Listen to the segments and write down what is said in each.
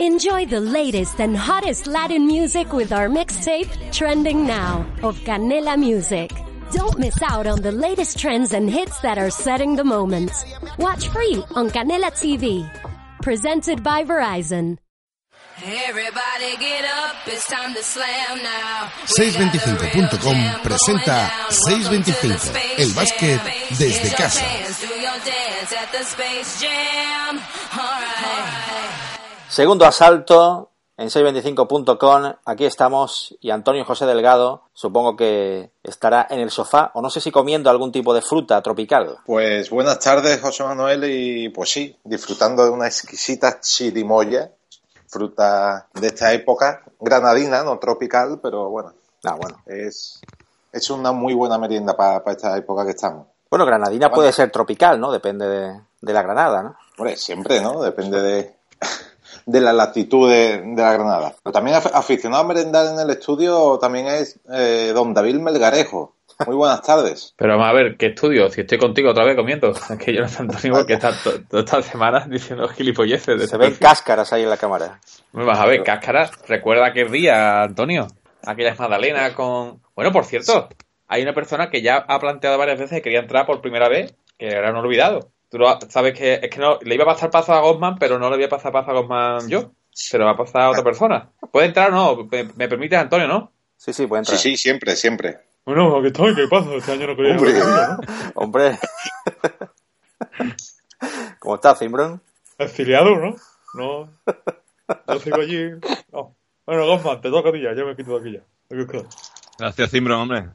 Enjoy the latest and hottest Latin music with our mixtape, Trending Now, of Canela Music. Don't miss out on the latest trends and hits that are setting the moment. Watch free on Canela TV. Presented by Verizon. 625.com presenta 625, el básquet desde casa. Segundo asalto en 625.com. Aquí estamos y Antonio José Delgado supongo que estará en el sofá o no sé si comiendo algún tipo de fruta tropical. Pues buenas tardes José Manuel y pues sí, disfrutando de una exquisita chirimoya, fruta de esta época, granadina, no tropical, pero bueno, Ah, bueno. es, es una muy buena merienda para esta época que estamos. Bueno, granadina puede ser tropical, ¿no? Depende de, de la granada, ¿no? Hombre, siempre, ¿no? Depende de, de la latitud de, de la Granada. Pero también af- aficionado a merendar en el estudio también es eh, don David Melgarejo. Muy buenas tardes. Pero vamos a ver, ¿qué estudio? Si estoy contigo otra vez comiendo. Es que yo no tanto Antonio porque está to- todas estas semanas diciendo gilipolleces. De Se este ven cáscaras ahí en la cámara. Me vas a ver, cáscara. Recuerda aquel día, Antonio. Aquellas magdalenas con... Bueno, por cierto, hay una persona que ya ha planteado varias veces que quería entrar por primera vez, que era un olvidado. Tú lo- sabes que es que no le iba a pasar paso a Gosman, pero no le voy a pasar paso a Gosman yo. Se lo va a pasar a otra persona. ¿Puede entrar o no? ¿Me, me permites, Antonio, no? Sí, sí, puede Sí, entrar. sí, siempre, siempre. Bueno, aquí estoy, ¿qué pasa? Este año no quería Hombre. ¿no? Hombre. ¿Cómo estás, Cimbron? Exiliado, ¿no? No. Yo sigo allí. No. Bueno, Gosman, te toca a ti ya, yo me quito de aquí ya. Gracias, Cimbro, hombre.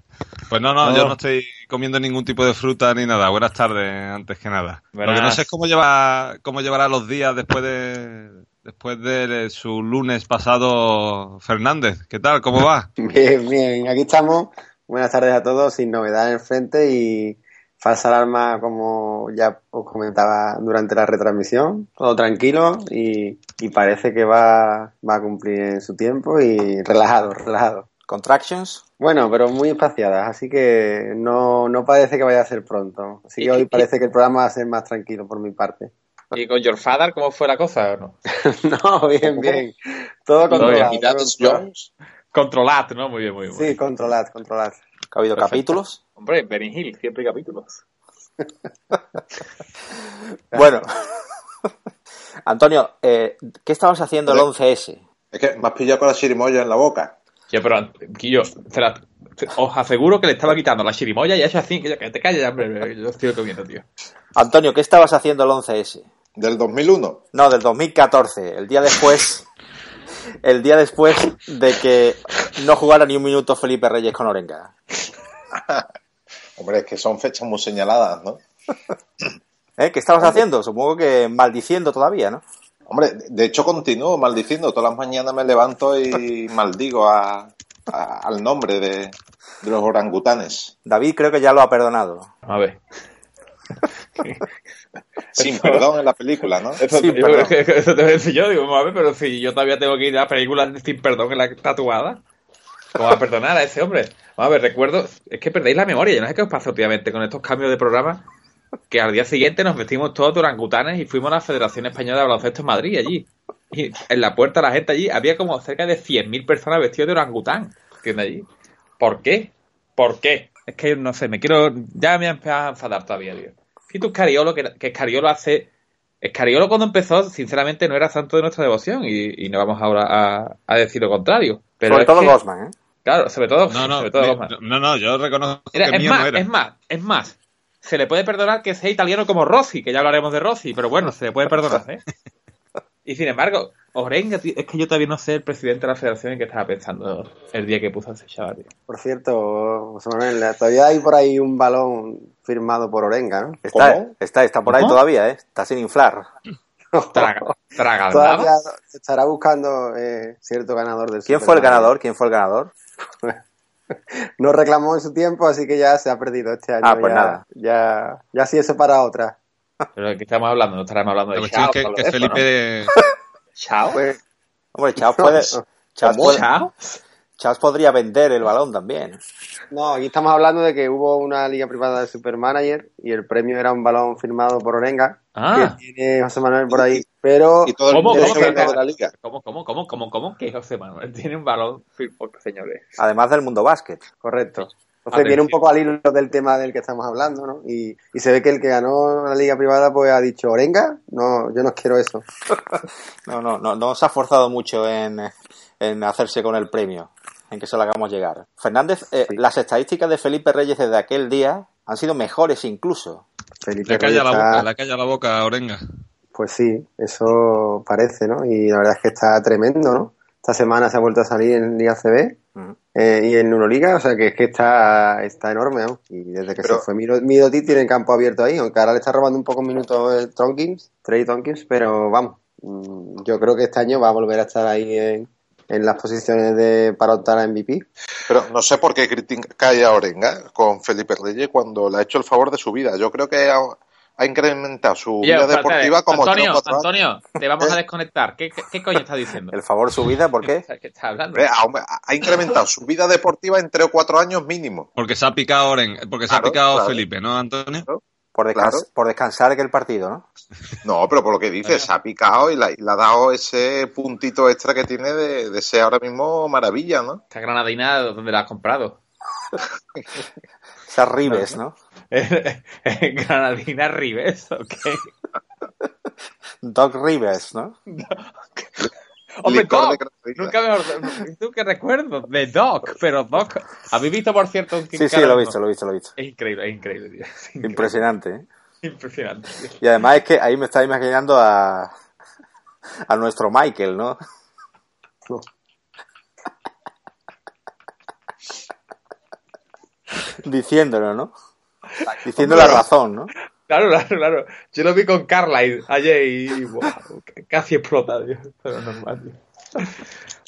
Pues no, no, No. yo no estoy comiendo ningún tipo de fruta ni nada. Buenas tardes, antes que nada. Lo que no Buenas. sé es cómo lleva, cómo llevará los días después de después de su lunes pasado Fernández. ¿Qué tal? ¿Cómo va? Bien, bien, aquí estamos. Buenas tardes a todos, sin novedad en el frente y falsa alarma, como ya os comentaba durante la retransmisión. Todo tranquilo y, y parece que va, va a cumplir en su tiempo y relajado, relajado. ¿Contractions? Bueno, pero muy espaciadas, así que no, no parece que vaya a ser pronto. Así que hoy parece que el programa va a ser más tranquilo por mi parte. ¿Y con Your Father cómo fue la cosa o no? No, bien, bien. Todo controlado. Controlad, ¿no? Muy bien, muy bien. Sí, controlad, controlad. ¿Que ha habido Perfecto. capítulos? Hombre, Benny Hill, siempre hay capítulos. Bueno. Antonio, eh, ¿qué estabas haciendo el 11S? Es que me has pillado con la chirimoya en la boca. Yo, pero, la- te- os aseguro que le estaba quitando la chirimoya y ha hecho así, que, te calles, hombre, yo estoy comiendo, tío. Antonio, ¿qué estabas haciendo el 11S? Del 2001. No, del 2014, el día después, el día después de que no jugara ni un minuto Felipe Reyes con Orenga. Hombre, es que son fechas muy señaladas, ¿no? ¿Eh? ¿Qué estabas haciendo? Supongo que maldiciendo todavía, ¿no? Hombre, de hecho continúo maldiciendo. Todas las mañanas me levanto y maldigo a, a- al nombre de, de los orangutanes. David creo que ya lo ha perdonado. A ver. Sin perdón en la película, ¿no? Eso, Sí, yo- perdón. eso te voy a decir yo, digo, vamos a ver, pero si yo todavía tengo que ir a películas sin perdón en la tatuada, ¿cómo va a perdonar a ese hombre? Vamos a ver, recuerdo, es que perdéis la memoria, yo no sé qué os pasa últimamente con estos cambios de programa, que al día siguiente nos vestimos todos de orangutanes y fuimos a la Federación Española de Baloncesto en Madrid, allí. Y en la puerta la gente allí, había como cerca de 100.000 personas vestidas de orangután, ¿entiendes allí? ¿Por qué? ¿Por qué? Es que no sé, me quiero, ya me he empezado a enfadar todavía, tío. Si tú Escariolo, que, que Escariolo hace Escariolo cuando empezó, sinceramente, no era santo de nuestra devoción y, y no vamos ahora a, a decir lo contrario. Pero Sobre todo que- Gosman, ¿eh? Claro, sobre todo, No, no, sobre todo mi- Gosman. no, no, yo reconozco que es mío más, no era. es más, es más. Se le puede perdonar que sea italiano como Rossi, que ya hablaremos de Rossi, pero bueno, se le puede perdonar, ¿eh? Y sin embargo, Orenga, tío, es que yo todavía no sé el presidente de la federación en qué estaba pensando el día que puso a ese chaval, tío. Por cierto, José Manuel, todavía hay por ahí un balón firmado por Orenga, ¿no? Está, ¿Cómo? está, está por ahí ¿Cómo? todavía, ¿eh? Está sin inflar. Traga, traga Todavía se estará buscando eh, cierto ganador del ¿Quién fue el ganador? ¿Quién fue el ganador? No reclamó en su tiempo, así que ya se ha perdido este año. Ah, pues ya, nada. Ya, ya sí eso para otra. Pero de qué estamos hablando, no estaremos hablando La de es Chao. Chao. Pues, Hombre, Chaos puede, Chao. Chaos podría vender el balón también. no, aquí estamos hablando de que hubo una liga privada de Supermanager y el premio era un balón firmado por Orenga, Ah. que tiene José Manuel por ahí pero Y todo el ¿Cómo, mundo cómo, de la liga. ¿Cómo, cómo, cómo, cómo, cómo? Que José Manuel tiene un balón, señores. Además del mundo básquet. correcto. Entonces Atención. viene un poco al hilo del tema del que estamos hablando, ¿no? Y, y se ve que el que ganó la liga privada pues ha dicho, Orenga, no, yo no quiero eso. No, no, no, no se ha forzado mucho en, en hacerse con el premio, en que se lo hagamos llegar. Fernández, eh, Sí. las estadísticas de Felipe Reyes desde aquel día han sido mejores incluso. Felipe Le calla la boca, le calla la boca a Orenga. Pues sí, eso parece, ¿no? Y la verdad es que está tremendo, ¿no? Esta semana se ha vuelto a salir en Liga CB Ujú. eh, y en Euroliga, o sea que es que está, está enorme, ¿no? Y desde que Pero- se fue Mirotic tiene campo abierto ahí, aunque ahora le está robando un poco minutos el Tonkins, Trey Tonkins, pero vamos, mm, yo creo que este año va a volver a estar ahí en, en las posiciones de para optar a MVP. Pero no sé por qué criticáis a Orenga con Felipe Reyes cuando le ha hecho el favor de su vida. Yo creo que ha, incrementado su vida deportiva como tres Antonio, o cuatro años. Antonio, te vamos a desconectar. ¿Qué, qué, qué coño estás diciendo? El favor su vida, ¿por qué? ¿Qué estás hablando? Ha, ha incrementado su vida deportiva en tres o cuatro años mínimo. Porque se ha picado Oren, porque se ha picado claro. Felipe, ¿no, Antonio? Por, descans- Claro. por descansar aquel partido, ¿no? No, pero por lo que dice, se ha picado y, la- y le ha dado ese puntito extra que tiene de, de ser ahora mismo maravilla, ¿no? Esta granadina, ¿dónde la has comprado? Esas ribes, ¿no? Granadina Rives, ¿ok? Doc Rivers, ¿no? Hombre, Doc, nunca mejor, tú que recuerdo, de Doc, pero Doc, ¿habéis visto por cierto un Sí, sí, lo he visto, lo he visto, lo he visto. Es increíble, es increíble, tío. Es increíble. Impresionante, ¿eh? Impresionante. tío. Y además es que ahí me estaba imaginando a, a nuestro Michael, ¿no? Diciéndolo, ¿no? Diciendo la razón, ¿no? Claro, claro, claro. Yo lo vi con Carlisle ayer y wow, casi explota, tío. Pero normal, tío.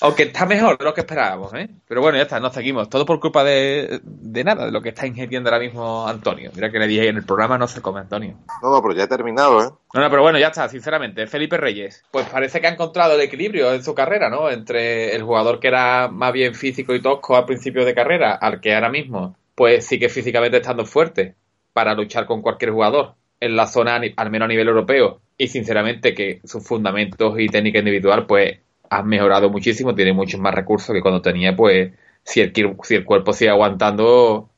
Aunque está mejor de lo que esperábamos, ¿eh? Pero bueno, ya está, nos seguimos. Todo por culpa de, de nada, de lo que está ingeniando ahora mismo Antonio. Mira que le dije en el programa no se come Antonio. No, no, pero ya he terminado, ¿eh? No, no, pero bueno, ya está, sinceramente. Felipe Reyes, pues parece que ha encontrado el equilibrio en su carrera, ¿no? Entre el jugador que era más bien físico y tosco al principio de carrera, al que ahora mismo, pues sigue físicamente estando fuerte para luchar con cualquier jugador en la zona, al menos a nivel europeo. Y sinceramente que sus fundamentos y técnica individual, pues han mejorado muchísimo, tiene muchos más recursos que cuando tenía, pues, si el, si el cuerpo sigue aguantando,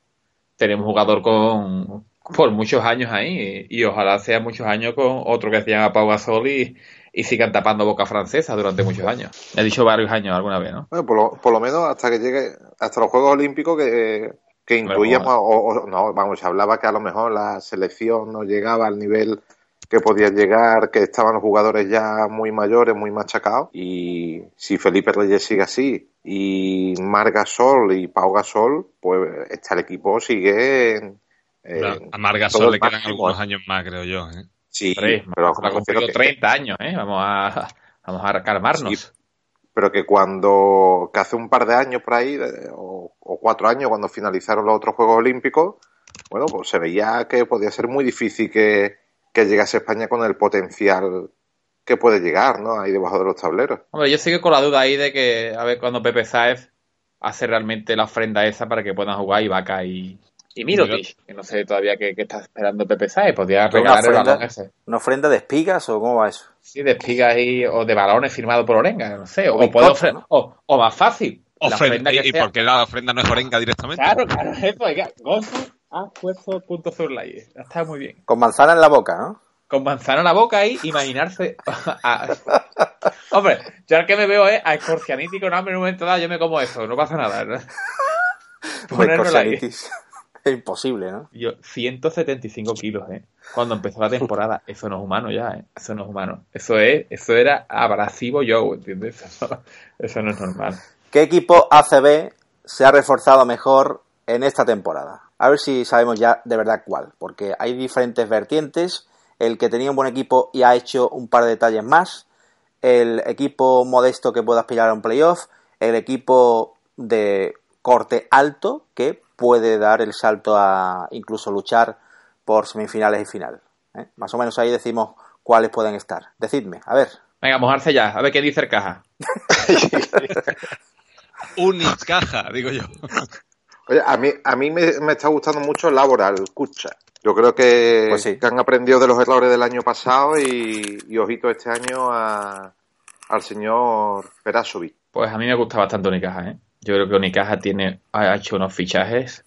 tenemos jugador con por muchos años ahí y ojalá sea muchos años con otro que se llama Pau Gasol y, y sigan tapando boca francesa durante muchos años. He dicho varios años alguna vez, ¿no? Bueno, por, lo, por lo menos hasta que llegue, hasta los Juegos Olímpicos que, que intuíamos, o, o- no, vamos, se hablaba que a lo mejor la selección no llegaba al nivel que podía llegar, que estaban los jugadores ya muy mayores, muy machacados, y si Felipe Reyes sigue así, y Mar Gasol y Pau Gasol, pues está el equipo sigue en, en a solo el le quedan algunos años más, creo yo. ¿eh? Sí, pero cumplido que- 30 años, ¿eh? Vamos a, vamos a calmarnos. Sí, pero que cuando, que hace un par de años por ahí, o, cuatro años, cuando finalizaron los otros Juegos Olímpicos, bueno, pues se veía que podía ser muy difícil que, que llegase España con el potencial que puede llegar, ¿no? Ahí debajo de los tableros. Hombre, yo sigo con la duda ahí de que a ver cuando Pepe Sáez hace realmente la ofrenda esa para que puedan jugar Ibaka y, y Mirotic. Que no sé todavía qué, qué está esperando Pepe Sáez. Podría regalar el balón ese. ¿Una ofrenda de espigas o cómo va eso? Sí, de espigas y, o de balones firmados por Orenga, no sé. O, O puede bizcocho, ofre- ¿no? o, o más fácil. la Ofrenda, ¿Y, y sea. por qué la ofrenda no es Orenga directamente? Claro, claro, eso, oiga, gozo ha puesto punto sobre la I. Está muy bien. Con manzana en la boca, ¿no? Con manzana en la boca ahí, imaginarse. a- Hombre, yo al que me veo es a Escorcianiti con hambre en un momento dado, yo me como eso, no pasa nada. ¿no? Ahí. Corsanitis. Es imposible, ¿no? Yo, 175 kilos, ¿eh? Cuando empezó la temporada. Eso no es humano ya, ¿eh? Eso no es humano. Eso es, eso era abrasivo yo, ¿entiendes? Eso no, eso no es normal. ¿Qué equipo ACB se ha reforzado mejor en esta temporada? A ver si sabemos ya de verdad cuál, porque hay diferentes vertientes. El que tenía un buen equipo y ha hecho un par de detalles más. El equipo modesto que puede aspirar a un playoff. El equipo de corte alto que puede dar el salto a incluso luchar por semifinales y final. ¿eh? Más o menos ahí decimos cuáles pueden estar. Decidme, a ver. Venga, mojarse ya, a ver qué dice el caja. Unicaja, digo yo. Oye, a mí, a mí me, me está gustando mucho Laboral, escucha. Yo creo que, Pues sí. que han aprendido de los errores del año pasado y, y ojito este año a- al señor Perasovic. Pues a mí me gusta bastante Unicaja, ¿eh? Yo creo que Unicaja tiene, ha hecho unos fichajes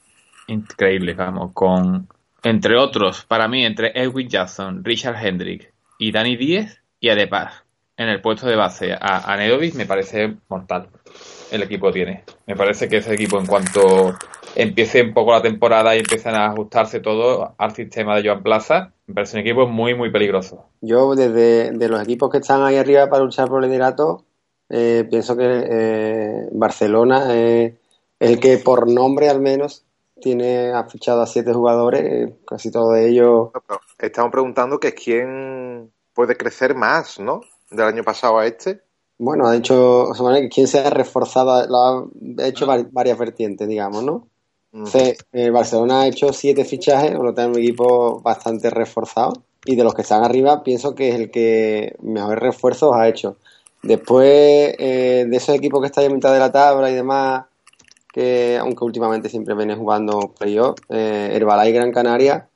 increíbles, vamos, con, entre otros, para mí, entre Edwin Jackson, Richard Hendrick y Dani Díez y Adepar en el puesto de base a, a me parece mortal. El equipo tiene. Me parece que ese equipo, en cuanto empiece un poco la temporada y empiezan a ajustarse todo al sistema de Joan Plaza, me parece un equipo muy, muy peligroso. Yo, desde de los equipos que están ahí arriba para luchar por el liderato, eh, pienso que eh, Barcelona es el que, por nombre al menos, tiene ha fichado a siete jugadores, eh, casi todos ellos. Estamos preguntando que quién puede crecer más, ¿no? Del año pasado a este. Bueno, ha hecho, o sea, ¿quién se ha reforzado? Lo ha hecho vari- varias vertientes, digamos, ¿no? Mm. Entonces, eh, Barcelona ha hecho siete fichajes, por lo tanto, un equipo bastante reforzado. Y de los que están arriba, pienso que es el que mejores refuerzos ha hecho. Después eh, de esos equipos que están en mitad de la tabla y demás, que aunque últimamente siempre viene jugando playoff, eh, Herbalife Gran Canaria,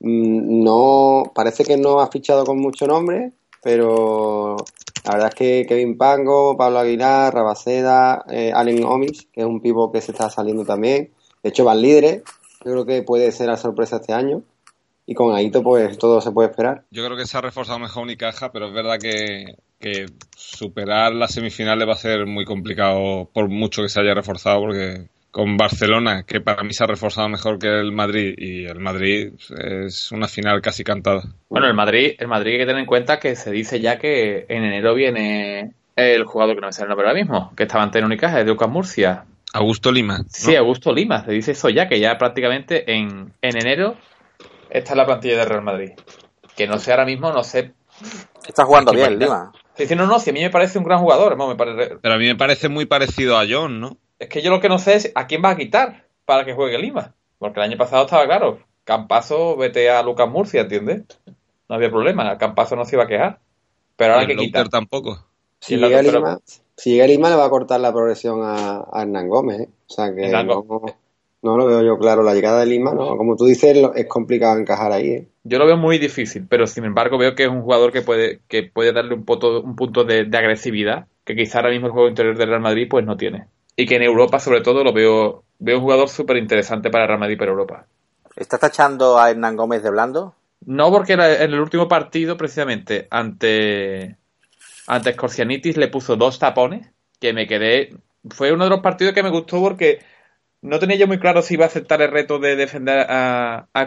mm, no parece que no ha fichado con mucho nombre, pero la verdad es que Kevin Pango, Pablo Aguilar, Rabaceda, eh, Allen Omis, que es un pivo que se está saliendo también. De hecho, van líderes. Yo creo que puede ser la sorpresa este año. Y con Aito, pues todo se puede esperar. Yo creo que se ha reforzado mejor Unicaja, pero es verdad que, que superar las semifinales va a ser muy complicado por mucho que se haya reforzado, porque con Barcelona, que para mí se ha reforzado mejor que el Madrid, y el Madrid es una final casi cantada. Bueno, el Madrid, el Madrid hay que tener en cuenta que se dice ya que en enero viene el jugador que no me sale el nombre ahora mismo, que estaba ante en Unicaja, es de Lucas Murcia. Augusto Lima. ¿no? Sí, Augusto Lima, se dice eso ya, que ya prácticamente en, en enero está en la plantilla de Real Madrid. Que no sé ahora mismo, no sé. Está jugando bien. Lima. Dice, no, no, si a mí me parece un gran jugador, vamos, me parece- Pero a mí me parece muy parecido a John, ¿no? Es que yo lo que no sé es a quién va a quitar para que juegue Lima. Porque el año pasado estaba claro. Campazo, vete a Lucas Murcia, ¿entiendes? No había problema. Campazo no se iba a quejar. Pero ahora hay que quitar. Tampoco. Si llega, Lima, si llega Lima, le va a cortar la progresión a, a Hernán Gómez. ¿eh? O sea que Hernán no, no lo veo yo claro. La llegada de Lima, no. Como tú dices, lo- es complicado encajar ahí. ¿eh? Yo lo veo muy difícil, pero sin embargo veo que es un jugador que puede, que puede darle un punto, un punto de, de agresividad que quizá ahora mismo el juego interior del Real Madrid pues no tiene. Y que en Europa sobre todo lo veo, veo un jugador súper interesante para el Real Madrid para Europa. ¿Estás tachando a Hernán Gómez de blando? No porque en el último partido precisamente ante, ante Scorcianitis le puso dos tapones que me quedé... Fue uno de los partidos que me gustó porque no tenía yo muy claro si iba a aceptar el reto de defender a, a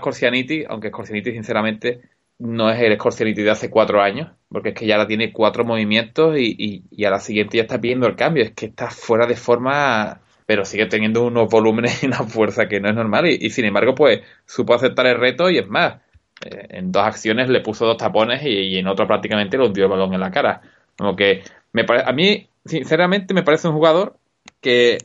aunque Scorcianitis sinceramente no es el Scorcianitis de hace cuatro años, porque es que ya ahora tiene cuatro movimientos y, y, a la siguiente ya está pidiendo el cambio. Es que está fuera de forma, pero sigue teniendo unos volúmenes y una fuerza que no es normal. Y, sin embargo, pues supo aceptar el reto y es más, eh, en dos acciones le puso dos tapones y, en otro prácticamente le hundió el balón en la cara. Como que me a mí, sinceramente, me parece un jugador que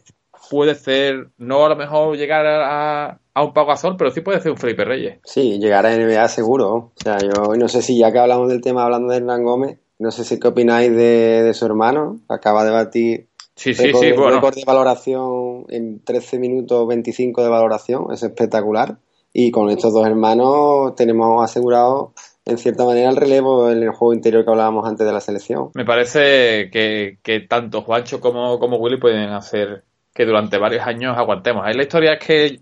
puede ser, no a lo mejor llegar a, a un Pau Gasol, pero sí puede ser un Felipe Reyes. Sí, llegar a NBA seguro. O sea, yo no sé si ya que hablamos del tema hablando de Hernán Gómez, no sé si qué opináis de, de su hermano. Acaba de batir Sí, sí, récord, sí, bueno. récord de valoración en 13 minutos 25 de valoración. Es espectacular. Y con estos dos hermanos tenemos asegurado en cierta manera el relevo en el juego interior que hablábamos antes de la selección. Me parece que, que tanto Juancho como, como Willy pueden hacer que durante varios años aguantemos. Ahí la historia es que,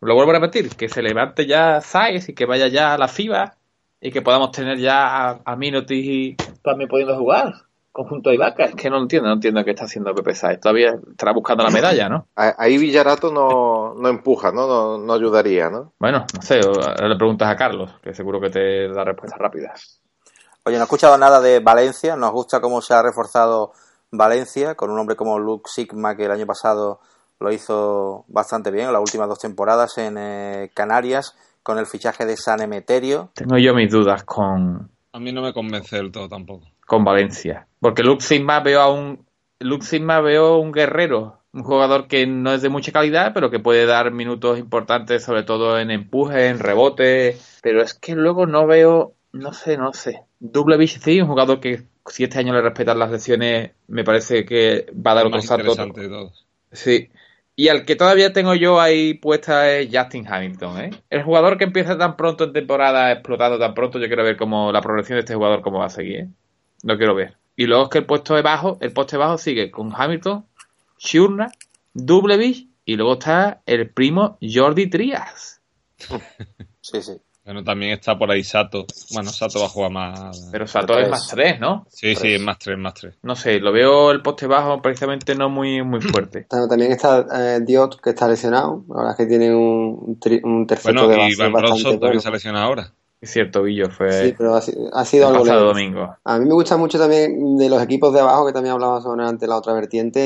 lo vuelvo a repetir, que se levante ya Saiz y que vaya ya a la FIBA y que podamos tener ya a, a Minotis también pudiendo jugar conjunto a Ibaka. Es que no entiendo, no entiendo qué está haciendo Pepe Saiz. Todavía estará buscando la medalla, ¿no? A- Ahí Villarato no, no empuja, ¿no? ¿no? No ayudaría, ¿no? Bueno, no sé, ahora le preguntas a Carlos, que seguro que te da respuestas rápidas. Oye, no he escuchado nada de Valencia. Nos gusta cómo se ha reforzado Valencia con un hombre como Luke Sigma, que el año pasado lo hizo bastante bien en las últimas dos temporadas en eh, Canarias, con el fichaje de San Emeterio. Tengo yo mis dudas con, A mí no me convence del todo tampoco. con Valencia. Porque Luke Sigma veo a un Luke Sigma veo un guerrero, un jugador que no es de mucha calidad, pero que puede dar minutos importantes, sobre todo en empuje, en rebote. Pero es que luego no veo, no sé, no sé. Double sí, un jugador que si este año le respetan las lesiones, me parece que va a dar otro salto. Sí, Y al que todavía tengo yo ahí puesta es Justin Hamilton, ¿eh? El jugador que empieza tan pronto en temporada, explotando tan pronto, yo quiero ver cómo la progresión de este jugador cómo va a seguir, ¿eh? Lo quiero ver. Y luego es que el puesto de bajo, el poste bajo sigue con Hamilton, Shurna, Dublevich y luego está el primo Jordi Trias. Sí, sí. Bueno, también está por ahí Sato. Bueno, Sato va a jugar más. Pero Sato es más 3, ¿no? Sí, sí, es más 3, más 3. No sé, lo veo el poste bajo precisamente no muy, muy fuerte. También está eh, Diot, que está lesionado. Ahora es que tiene un, un terceto Bueno, de y base Van bastante Bronson también bueno. se lesiona ahora. Es cierto, Villo, fue Sí, pero ha, si- ha sido el algo pasado domingo. A mí me gusta mucho también de los equipos de abajo, que también hablábamos sobre ante la otra vertiente,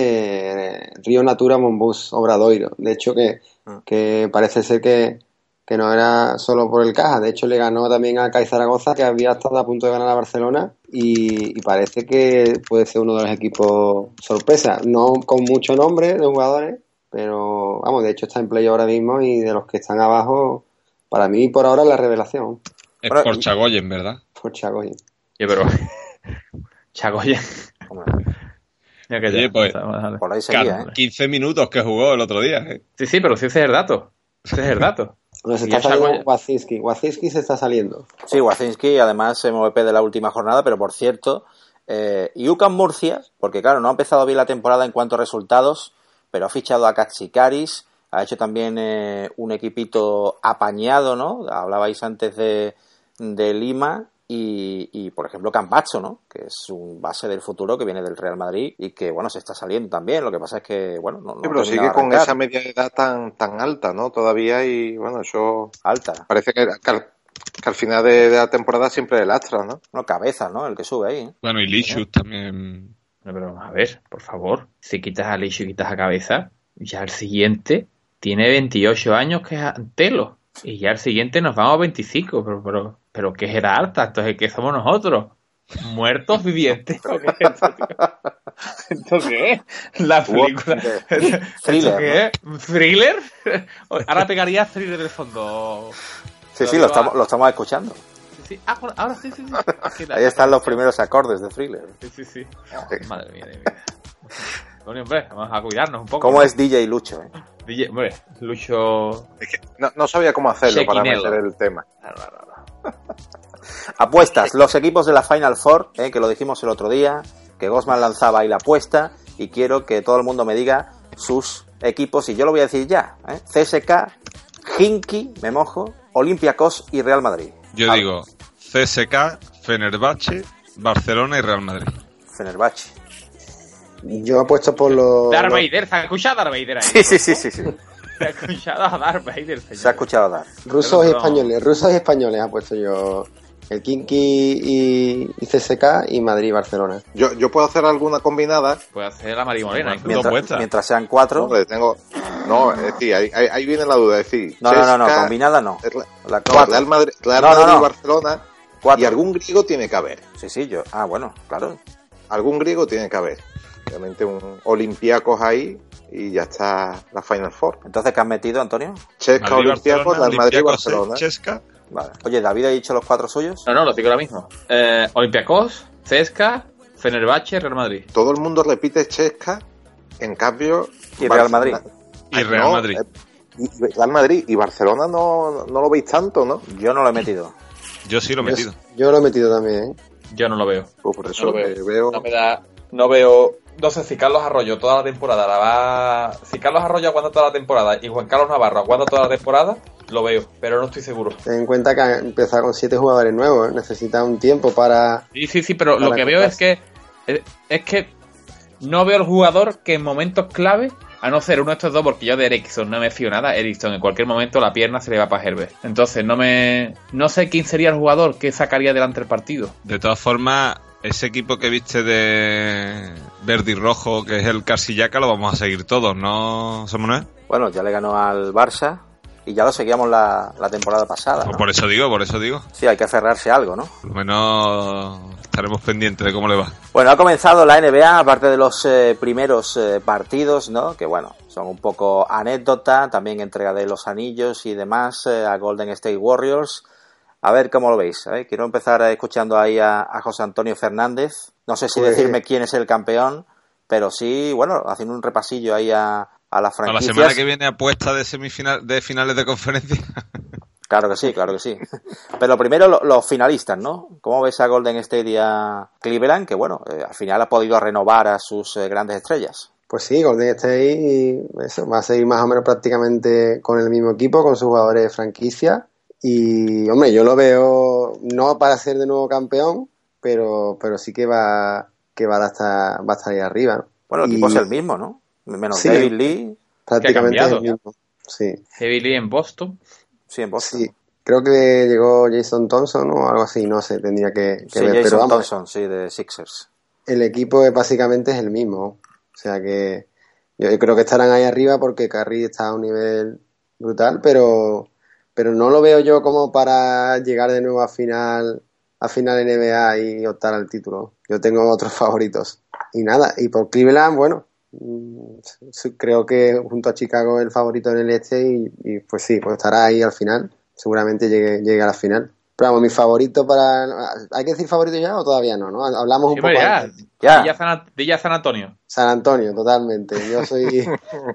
eh, Río Natura Monbus Obradoiro. De hecho, que, Ah. que parece ser que, que no era solo por el caja. De hecho, le ganó también a CAI Zaragoza, que había estado a punto de ganar a Barcelona, y, y parece que puede ser uno de los equipos sorpresa. No con mucho nombre de jugadores, pero vamos, de hecho está en play ahora mismo y de los que están abajo, para mí por ahora es la revelación. Es Ahora- por Chagoyen, ¿verdad? Por Chagoy. Yo, pero. Chagoyen. Ya que Oye, ya, pues, por ahí seguía, ¿eh? 15 minutos que jugó el otro día, ¿eh? Sí, sí, pero sí ese es el dato. Ese es el dato. Nos Y está saliendo. Wazinski se está saliendo. Sí, Wacinski, además MVP de la última jornada, pero por cierto, eh, y UCAM Murcia, porque claro, no ha empezado bien la temporada en cuanto a resultados, pero ha fichado a Katsikaris, ha hecho también eh, un equipito apañado, ¿no? Hablabais antes de, de Lima y, y, por ejemplo, Campacho, ¿no? Que es un base del futuro que viene del Real Madrid y que, bueno, se está saliendo también. Lo que pasa es que, bueno, no, no Sí, pero sigue con esa media edad tan, tan alta, ¿no? Todavía y bueno, eso alta. parece que, que al, que al final de, de la temporada siempre el Astra, ¿no? No, cabeza, ¿no? El que sube ahí. ¿eh? Bueno, y Lishus también. No, pero a ver, por favor. Si quitas a Licho y quitas a Cabeza, ya el siguiente tiene 28 años, que es Antelo. Y ya el siguiente nos vamos a 25. Pero, pero, pero ¿qué era alta? Entonces, ¿qué somos nosotros? ¿Muertos vivientes? ¿O qué es esto, qué es? La película. ¿Esto Thriller, qué es? ¿Thriller? Ahora pegaría thriller del fondo. Sí, sí, lo estamos, lo estamos escuchando. Sí, sí. Ah, ahora sí, sí, sí. Es que Ahí están los primeros acordes de thriller. Sí, sí, sí. Madre mía de vida. Bueno, hombre, vamos a cuidarnos un poco. ¿Cómo es DJ Lucho? eh? DJ, hombre, Lucho. No, no sabía cómo hacerlo para meter el tema. Apuestas, los equipos de la Final Four, eh, que lo dijimos el otro día, que Gosman lanzaba ahí la apuesta y quiero que todo el mundo me diga sus equipos y yo lo voy a decir ya. eh. CSK, Hinky, me mojo, Olympiacos y Real Madrid. Yo digo CSK, Fenerbahce, Barcelona y Real Madrid. Fenerbahce. Yo apuesto por los. Darth Vader, ¿se Darth Vader ahí? Sí, sí, sí, sí, sí. Se ha escuchado a Darth Vader, señor. Se ha escuchado dar. Rusos y no. españoles, rusos y españoles ha puesto yo el Kinky y, y CSK y Madrid y Barcelona. Yo, yo puedo hacer alguna combinada. Puede hacer la Mari Morena. incluso. Mientras, sean cuatro. Hombre, tengo. No, es decir, ahí, ahí- ahí viene la duda. Es decir, No, no, no, no, combinada no. la- La no, cuatro. Real Madrid, Real No, no, Madrid no. y Barcelona. Cuatro. Y algún griego tiene que haber. Sí, sí, yo. Ah, bueno, claro. Algún griego tiene que haber. Obviamente un Olympiacos ahí y ya está la Final Four. Entonces, ¿qué has metido, Antonio? Chesca, Madrid, Olympiacos, Barcelona, Real Madrid y Olympiacos, Barcelona. Chesca. Vale. Oye, David ha dicho los cuatro suyos. No, no, lo digo ahora mismo. Eh, Olympiacos, CSKA, Fenerbahce, Real Madrid. Todo el mundo repite Chesca, en cambio. Y Real Madrid. Y Real no, Madrid. eh, y Real Madrid y Barcelona no, no lo veis tanto, ¿no? Yo no lo he metido. Yo sí lo he metido. Yo lo he metido también, ¿eh? Yo no lo veo. Pues por eso No lo veo. que veo. No me da. No veo. No sé si Carlos Arroyo toda la temporada la va. Si Carlos Arroyo aguanta toda la temporada y Juan Carlos Navarro aguanta toda la temporada, lo veo, pero no estoy seguro. Ten en cuenta que ha empezado con siete jugadores nuevos, ¿eh? necesita un tiempo para... Sí, sí, sí, pero lo que veo es que. Es, es que no veo el jugador que en momentos clave, a no ser uno de estos dos, porque yo de Ericsson no me fío nada, Ericsson en cualquier momento la pierna se le va para Herbert. Entonces no me. No sé quién sería el jugador que sacaría delante el partido. De todas formas, ese equipo que viste de verde y rojo, que es el Casillaca, lo vamos a seguir todos, ¿no, Samuel? Bueno, ya le ganó al Barça y ya lo seguíamos la, la temporada pasada. ¿no? Por eso digo, por eso digo. Sí, hay que aferrarse a algo, ¿no? Por lo menos estaremos pendientes de cómo le va. Bueno, ha comenzado la NBA, aparte de los eh, primeros eh, partidos, ¿no? Que bueno, son un poco anécdota, también entrega de los anillos y demás eh, a Golden State Warriors. A ver cómo lo veis. ¿eh? Quiero empezar escuchando ahí a, a José Antonio Fernández. No sé si Pues- decirme quién es el campeón, pero sí, bueno, haciendo un repasillo ahí a, a las A franquicias. la semana que viene apuesta de semifinal, de finales de conferencia. Claro que sí, claro que sí. Pero primero lo- los finalistas, ¿no? ¿Cómo ves a Golden State y a Cleveland? Que bueno, eh, al final ha podido renovar a sus eh, grandes estrellas. Pues sí, Golden State eso, va a seguir más o menos prácticamente con el mismo equipo, con sus jugadores de franquicia. Y, hombre, yo lo veo no para ser de nuevo campeón, pero, pero sí que va, que va a estar, va a estar ahí arriba. ¿no? Bueno, el Y equipo es el mismo, ¿no? Menos Sí. David Lee, Prácticamente es el mismo. Sí, Heavy Lee en Boston. sí, en Boston. sí. Creo que llegó Jason Thompson o algo así, no sé, tendría que, que Sí, ver. Jason Pero vamos, Thompson, sí, de Sixers. el equipo es, básicamente es el mismo. O sea que yo, yo creo que estarán ahí arriba porque Curry está a un nivel brutal, pero, pero no lo veo yo como para llegar de nuevo a final, a final NBA y optar al título. Yo tengo otros favoritos. Y nada, y por Cleveland, bueno, mm, creo que junto a Chicago el favorito en el este y, y, pues sí, pues estará ahí al final. Seguramente llegue, llegue a la final. Pero vamos, mi favorito para... ¿Hay que decir favorito ya o todavía no? ¿no? Hablamos un Sí, poco pero ya, antes. Ya. Di ya San, Antonio. San Antonio, totalmente. Yo soy, yo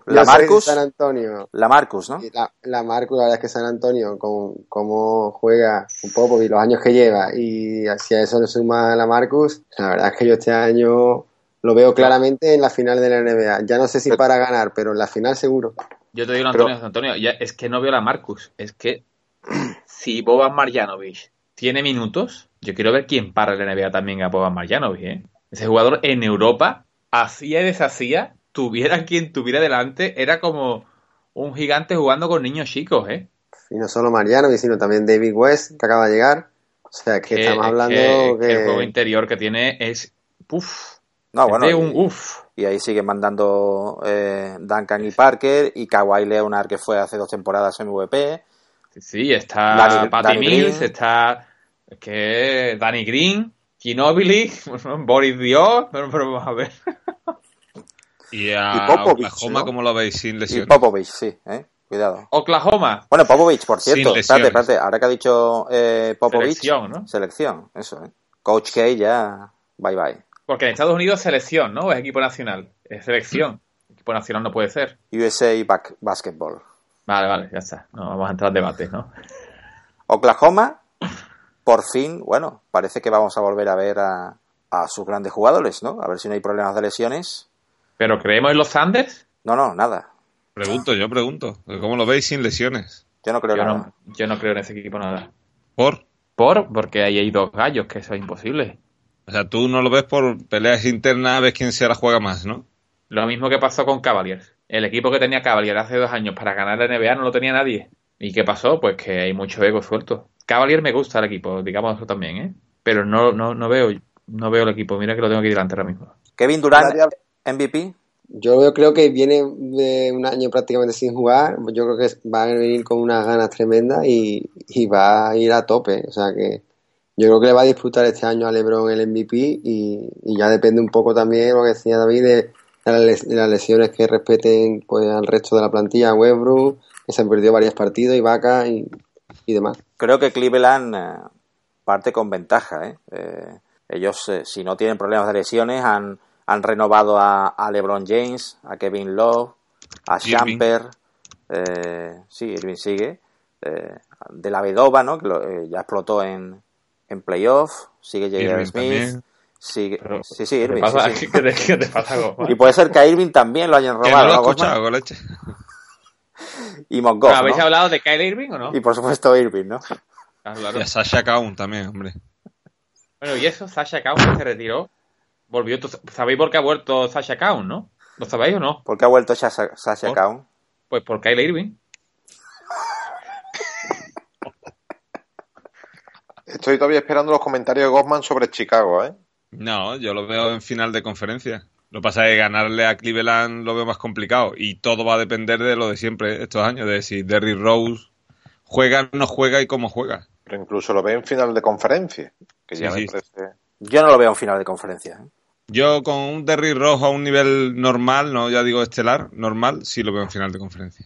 La soy Marcus. San Antonio. La Marcus, ¿no? Y La, la Marcus, la verdad es que San Antonio, con cómo juega un poco y los años que lleva, y si a eso le suma la Marcus, la verdad es que yo este año lo veo claramente en la final de la NBA. Ya no sé si para ganar, pero en la final seguro. Yo te digo, Pero- Antonio, Antonio, ya, es que no veo a la Marcus. Es que si Boban Marjanovic tiene minutos, yo quiero ver quién para la NBA también a Boban Marjanovic, ¿eh? Ese jugador en Europa hacía y deshacía, tuviera quien tuviera delante, era como un gigante jugando con niños chicos, ¿eh? Y no solo Mariano, sino también David West, que acaba de llegar. O sea, que, estamos es hablando que- que... que el juego interior que tiene es. Uf. No, es bueno, de un uf. y ahí siguen mandando eh, Duncan y Parker y Kawhi Leonard, que fue hace dos temporadas MVP. Sí, está Danny- Patty Danny Mills, Green. está es que Danny Green, Ginobili, Boris Dios, pero, pero vamos a ver. Y a Y Popovich, Oklahoma, ¿no? ¿cómo lo veis sin Y lesiones? Popovich, sí, ¿eh? Cuidado. Oklahoma, Bueno, Popovich, por cierto, espérate, espérate, ahora que ha dicho eh, Popovich, Selección, ¿no? selección, eso, ¿eh? Coach K ya, bye bye. porque en Estados Unidos selección, ¿no? Es equipo nacional, es selección. Equipo nacional no puede ser. USA Basketball. Vale, vale, ya está. No vamos a entrar en debates, ¿no? Oklahoma, por fin, bueno, parece que vamos a volver a ver a, a sus grandes jugadores, ¿no? A ver si no hay problemas de lesiones. Pero creemos en los Sanders. No, no, nada. Pregunto, yo pregunto. ¿Cómo lo veis sin lesiones? Yo no creo Yo nada. no, yo no creo en ese equipo nada. ¿Por? Por, porque ahí hay dos gallos, que eso es imposible. O sea, tú no lo ves por peleas internas, ves quién se la juega más, ¿no? Lo mismo que pasó con Cavaliers. El equipo que tenía Cavaliers hace dos años para ganar la NBA no lo tenía nadie. ¿Y qué pasó? Pues que hay mucho ego suelto. Cavaliers me gusta el equipo, digamos eso también, ¿eh? Pero no, no, no veo, no veo el equipo. Mira que lo tengo aquí delante ahora mismo. Kevin Durant, MVP. Yo creo que viene de un año prácticamente sin jugar. Yo creo que va a venir con unas ganas tremendas y, y va a ir a tope. O sea que yo creo que le va a disputar este año a LeBron el MVP y, y ya depende un poco también lo que decía David de las las lesiones que respeten pues al resto de la plantilla, Westbrook, que se han perdido varios partidos, y Vaca y, y demás. Creo que Cleveland eh, parte con ventaja. ¿eh? Eh, ellos, eh, si no tienen problemas de lesiones, han, han renovado a, a LeBron James, a Kevin Love, a. Shamper. Eh, sí, Irving sigue. Eh, de la Vedova, ¿no? que lo- eh, ya explotó en, en playoff. Sigue J.R. Smith. también. Pero, sí, sí, ¿Qué Irving. pasa? sí, sí. ¿Qué te, qué te pasa? Y puede ser que a Irving también lo hayan Que robado. no lo he escuchado, con leche. Y Mongoff, ¿Habéis ¿no? hablado de Kyle Irving o no? Y por supuesto Irving, ¿no? Ah, claro. Y a Sasha Kaun también, hombre. Bueno, y eso, Sasha Kaun que se retiró. Volvió. ¿Tú ¿Sabéis por qué ha vuelto Sasha Kaun, no? ¿Lo sabéis o no? ¿Por qué ha vuelto Sasha, Sasha ¿Por? Kaun? Pues por Kyle Irving. Estoy todavía esperando los comentarios de Goffman sobre Chicago, ¿eh? No, yo lo veo en final de conferencia. Lo que pasa es que ganarle a Cleveland lo veo más complicado. Y todo va a depender de lo de siempre estos años, de si Derrick Rose juega, no juega y cómo juega. Pero incluso lo ve en final de conferencia, que ya Sí, me sí. parece... Yo no lo veo en final de conferencia. ¿eh? Yo con un Derrick Rose a un nivel normal, no ya digo estelar, normal, sí lo veo en final de conferencia.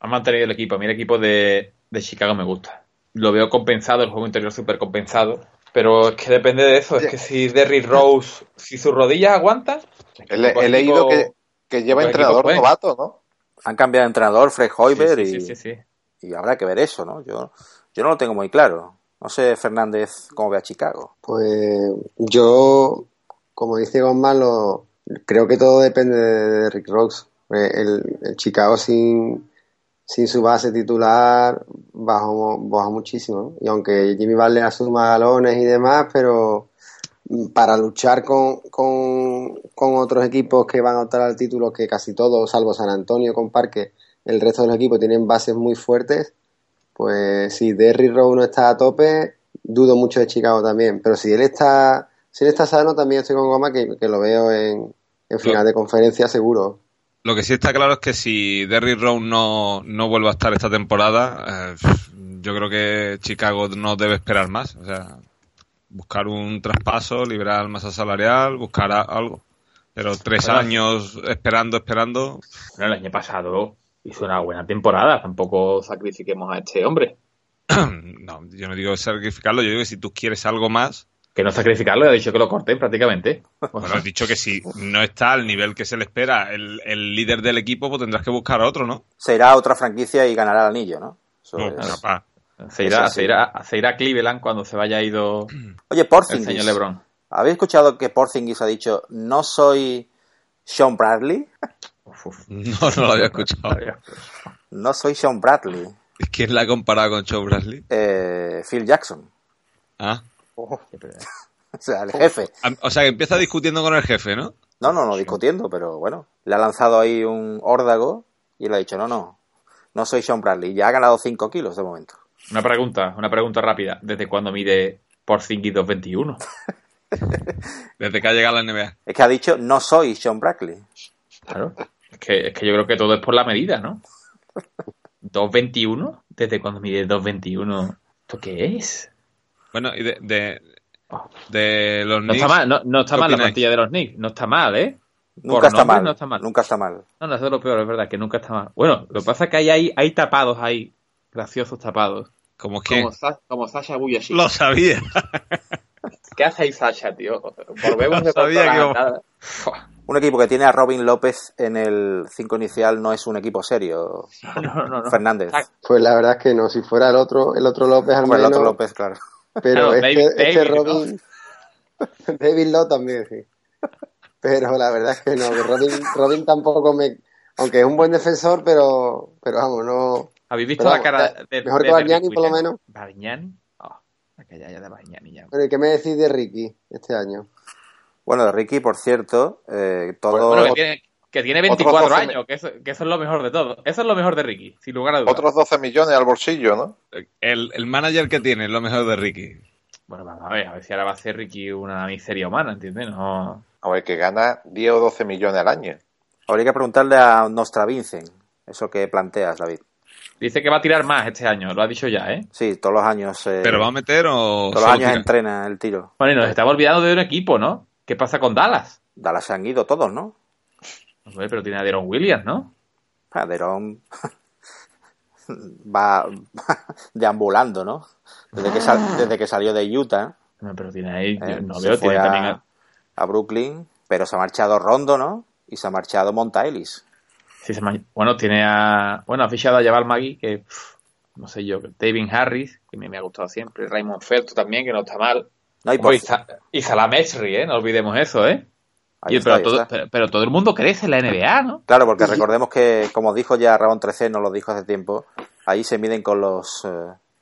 Han mantenido el equipo. A mí el equipo de, de Chicago me gusta. Lo veo compensado, el juego interior súper compensado. Pero es que depende de eso. Es que si Derrick Rose, si sus rodillas aguantan. He, Pues he leído que, que lleva pues entrenador novato, ¿no? Han cambiado de entrenador, Fred Hoiber, Sí, sí, y, sí, sí, sí. y habrá que ver eso, ¿no? Yo, yo no lo tengo muy claro. No sé, Fernández, cómo ve a Chicago. Pues yo, como dice Guzmán, lo, creo que todo depende de Rick Rocks. Eh, El, el Chicago sin, sin su base titular bajó, bajó muchísimo. ¿no? Y aunque Jimmy Butler asuma galones y demás, pero mm, para luchar con, con, con otros equipos que van a optar al título, que casi todos, salvo San Antonio con Parque, el resto de los equipos tienen bases muy fuertes, pues si Derry Rose no está a tope, dudo mucho de Chicago también. Pero si él está, si él está sano, también estoy con Goma que, que lo veo en, en final de conferencia seguro. Lo que sí está claro es que si Derrick Rose no, no vuelve a estar esta temporada, eh, yo creo que Chicago no debe esperar más. O sea, buscar un traspaso, liberar masa salarial, buscar a- algo. Pero tres años esperando, esperando. Bueno, el año pasado hizo una buena temporada. Tampoco sacrifiquemos a este hombre. No, yo no digo sacrificarlo, yo digo que si tú quieres algo más, Que no sacrificarlo, ha dicho que lo corten prácticamente. bueno, has dicho que si no está al nivel que se le espera el, el líder del equipo, pues tendrás que buscar a otro, ¿no? Se irá a otra franquicia y ganará el anillo, ¿no? Eso No, es- capaz. Se irá, Eso sí. se, irá, se irá a Cleveland cuando se vaya ido Oye, el Porzingis. señor LeBron. ¿Habéis escuchado que Porzingis ha dicho, no soy Sean Bradley? Uf. No, no lo había escuchado. No soy Sean Bradley. ¿Quién la ha comparado con Joe Bradley? Eh, Phil Jackson. Ah. O sea, el jefe. O sea, que empieza discutiendo con el jefe, ¿no? No, no, no discutiendo, pero bueno. Le ha lanzado ahí un órdago y le ha dicho, no, no, no soy Sean Bradley. Ya ha ganado 5 kilos de momento. Una pregunta, una pregunta rápida. ¿Desde cuándo mide Porzingis 221? Desde que ha llegado a la NBA. Es que ha dicho, no soy Sean Bradley. Claro. Es que, es que yo creo que todo es por la medida, ¿no? 221. ¿Desde cuándo mide 221? ¿Esto qué es? Bueno, y de, de, de los No Knicks, está mal, no, no está ¿qué mal la plantilla de los Knicks. No está mal, ¿eh? Nunca Por está nombre mal. no está mal. Nunca está mal. No, no, eso es lo peor, es verdad, que nunca está mal. Bueno, lo que pasa es que hay, hay, hay tapados ahí, graciosos tapados. ¿Cómo que? Como, Sa- como Sasha Buyashi. Lo sabía. ¿Qué hace ahí Sasha, tío? Volvemos de Sabía que nada. Un equipo que tiene a Robin López en el 5 inicial no es un equipo serio. No, no, no. Fernández. Pues la verdad es que no, si fuera el otro, el otro López al Fue el menos, otro López, claro. Pero este, David- este David, ¿no? Robin, David Lowe también, sí. Pero la verdad es que no, que Robin, Robin tampoco me, aunque es un buen defensor, pero, pero vamos, no, ¿Habéis visto Pero la cara de, mejor de que Bargnani, por lo menos. ¿Bargnani? Oh, aquella ya de Bargnani ya. Pero ¿y qué me decís de Ricky este año? Bueno, de Ricky, por cierto, eh, todo... Bueno, que tiene, que tiene Otros 24 12 años, que eso, que eso es lo mejor de todo. Eso es lo mejor de Ricky, sin lugar a dudas. Otros 12 millones al bolsillo, ¿no? El, el manager que tiene es lo mejor de Ricky. Bueno, vamos a ver, a ver si ahora va a ser Ricky una miseria humana, ¿entiendes? No... A ver, que gana 10 o 12 millones al año. Habría que preguntarle a Nostra Vincent, eso que planteas, David. Dice que va a tirar más este año, lo ha dicho ya, ¿eh? Sí, todos los años... eh, ¿Pero va a meter o todos los años tira? entrena el tiro. Bueno, y nos estamos olvidando de un equipo, ¿no? ¿Qué pasa con Dallas? Dallas se han ido todos, ¿no? Hombre, pero tiene a Deron Williams, ¿no? Ah, Derón va deambulando, ¿no? Desde que, sal- desde que salió de Utah No, pero tiene ahí, eh, no veo, tiene a, también a- a Brooklyn, pero se ha marchado Rondo, ¿no? Y se ha marchado Monta Ellis. sí, se bueno, tiene a, bueno, ha fichado a Jabal Magui, que, pff, no sé yo, David Harris, que me, me ha gustado siempre, Raymond Felton también, que no está mal. No, y por- Ojo, y, y ¿eh? No olvidemos eso, ¿eh? Ahí Y- está, pero, ahí todo, está. pero, pero todo el mundo crece en la NBA, ¿no? Claro, porque recordemos que, como dijo ya Ramón 13, nos lo dijo hace tiempo, ahí se miden con los eh,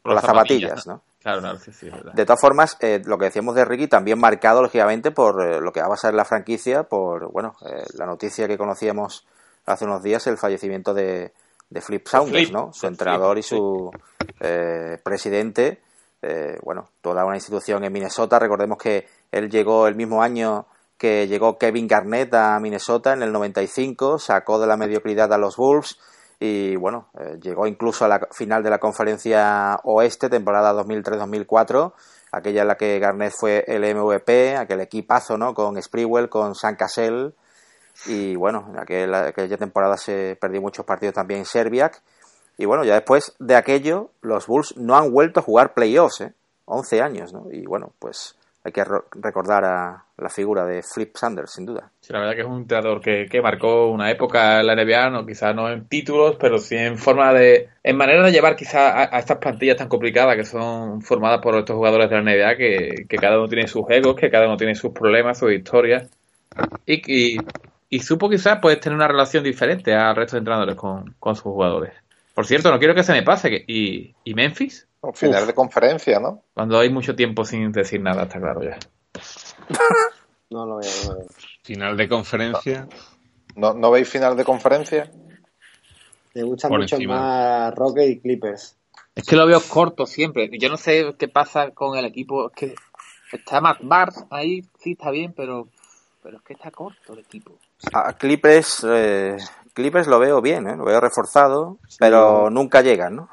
con las las zapatillas, ¿no? Claro, claro, sí, sí, verdad. De todas formas, eh, lo que decíamos de Ricky también marcado, lógicamente, por eh, lo que va a ser la franquicia, por, bueno, eh, la noticia que conocíamos hace unos días, el fallecimiento de, de Flip Saunders, ¿no? Su entrenador y su eh, presidente, eh, bueno, toda una institución en Minnesota. Recordemos que él llegó el mismo año que llegó Kevin Garnett a Minnesota en el 95, sacó de la mediocridad a los Wolves y bueno, eh, llegó incluso a la final de la conferencia oeste, temporada 2003-2004, aquella en la que Garnett fue el MVP, aquel equipazo, ¿no? Con Sprewell, con San Cassell y bueno, en aquel- aquella temporada se perdió muchos partidos también en Serbiac y bueno, ya después de aquello, los Bulls no han vuelto a jugar playoffs, ¿eh? 11 años, ¿no? Y bueno, pues hay que recordar a la figura de Flip Sanders, sin duda. Sí, la verdad que es un entrenador que, que marcó una época en la NBA, no, quizás no en títulos, pero sí en forma de, en manera de llevar quizás a, estas plantillas tan complicadas que son formadas por estos jugadores de la NBA, que, que cada uno tiene sus egos, que cada uno tiene sus problemas, sus historias, y, y, y supo quizás pues tener una relación diferente al resto de entrenadores con, con sus jugadores. Por cierto, no quiero que se me pase, que, ¿y, y Memphis? Final Uf. de conferencia, ¿no? Cuando hay mucho tiempo sin decir nada, está claro ya. No lo veo, no lo veo. Final de conferencia. ¿No, ¿No veis final de conferencia? Me gustan Por mucho encima. más Rocket y Clippers. Es que lo veo corto siempre. Yo no sé qué pasa con el equipo. Es que está Matt Barnes ahí, sí está bien, pero, pero es que está corto el equipo. A Clippers, eh, Clippers lo veo bien, ¿eh? lo veo reforzado, pero nunca llegan, ¿no?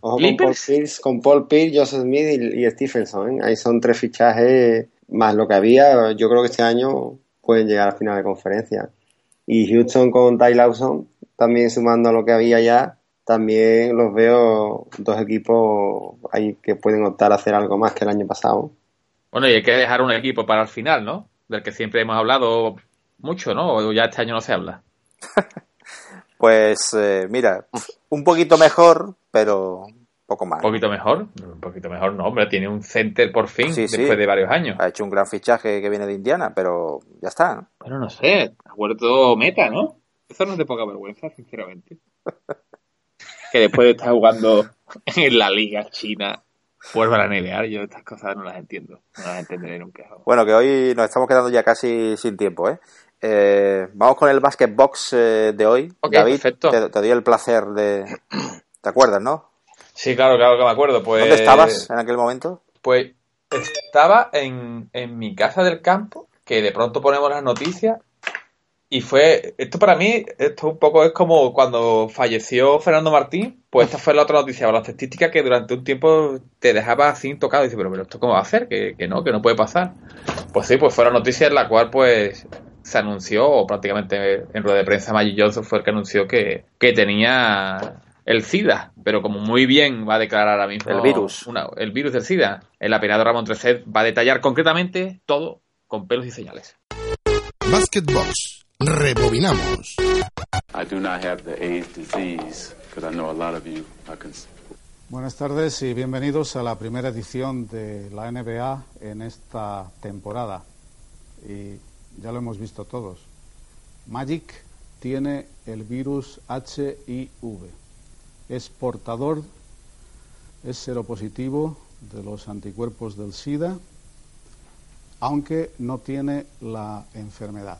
Ojo con Paul ¿Clippers? Pierce, con Paul Pierce, Joseph Smith y, y Stephenson. ¿eh? Ahí son tres fichajes más lo que había. Yo creo que este año pueden llegar al final de conferencia. Y Houston con Ty Lawson, también sumando a lo que había ya, también los veo dos equipos ahí que pueden optar a hacer algo más que el año pasado. Bueno, y hay que dejar un equipo para el final, ¿no? Del que siempre hemos hablado mucho, ¿no? O ya este año no se habla. Pues eh, mira, un poquito mejor, pero poco más. Un poquito mejor. Un poquito mejor, no, hombre. Tiene un center por fin, Sí, sí. después de varios años. Ha hecho un gran fichaje que viene de Indiana, pero ya está. ¿no? Bueno, no sé. Ha vuelto meta, ¿no? Eso no es de poca vergüenza, sinceramente. que después de estar jugando en la liga china, vuelva a la NBA. Yo estas cosas no las entiendo. No las entenderé nunca. Bueno, que hoy nos estamos quedando ya casi sin tiempo, ¿eh? Eh, vamos con el basket box eh, de hoy. Ok, David, perfecto. te, te doy el placer de... ¿Te acuerdas, no? Sí, claro, claro que me acuerdo. Pues, ¿Dónde estabas en aquel momento? Pues estaba en, en mi casa del campo, que de pronto ponemos las noticias, y fue, esto para mí, esto un poco es como cuando falleció Fernando Martín, pues esta fue la otra noticia, estadística que durante un tiempo te dejaba así tocado, y dices, pero, pero esto cómo va a que, que no, que no puede pasar. Pues sí, pues fue la noticia en la cual pues se anunció, o prácticamente en rueda de prensa Magic Johnson fue el que anunció que, que tenía el SIDA, pero como muy bien va a declarar ahora mismo El virus. una- el virus del SIDA, el apenado Ramón Treset va a detallar concretamente todo con pelos y señales. Basket Box. Rebobinamos. I do not have the AIDS disease because I know a lot of you are Buenas tardes y bienvenidos a la primera edición de la NBA en esta temporada. Y ya lo hemos visto todos. Magic tiene el virus HIV. Es portador, es seropositivo de los anticuerpos del SIDA, aunque no tiene la enfermedad.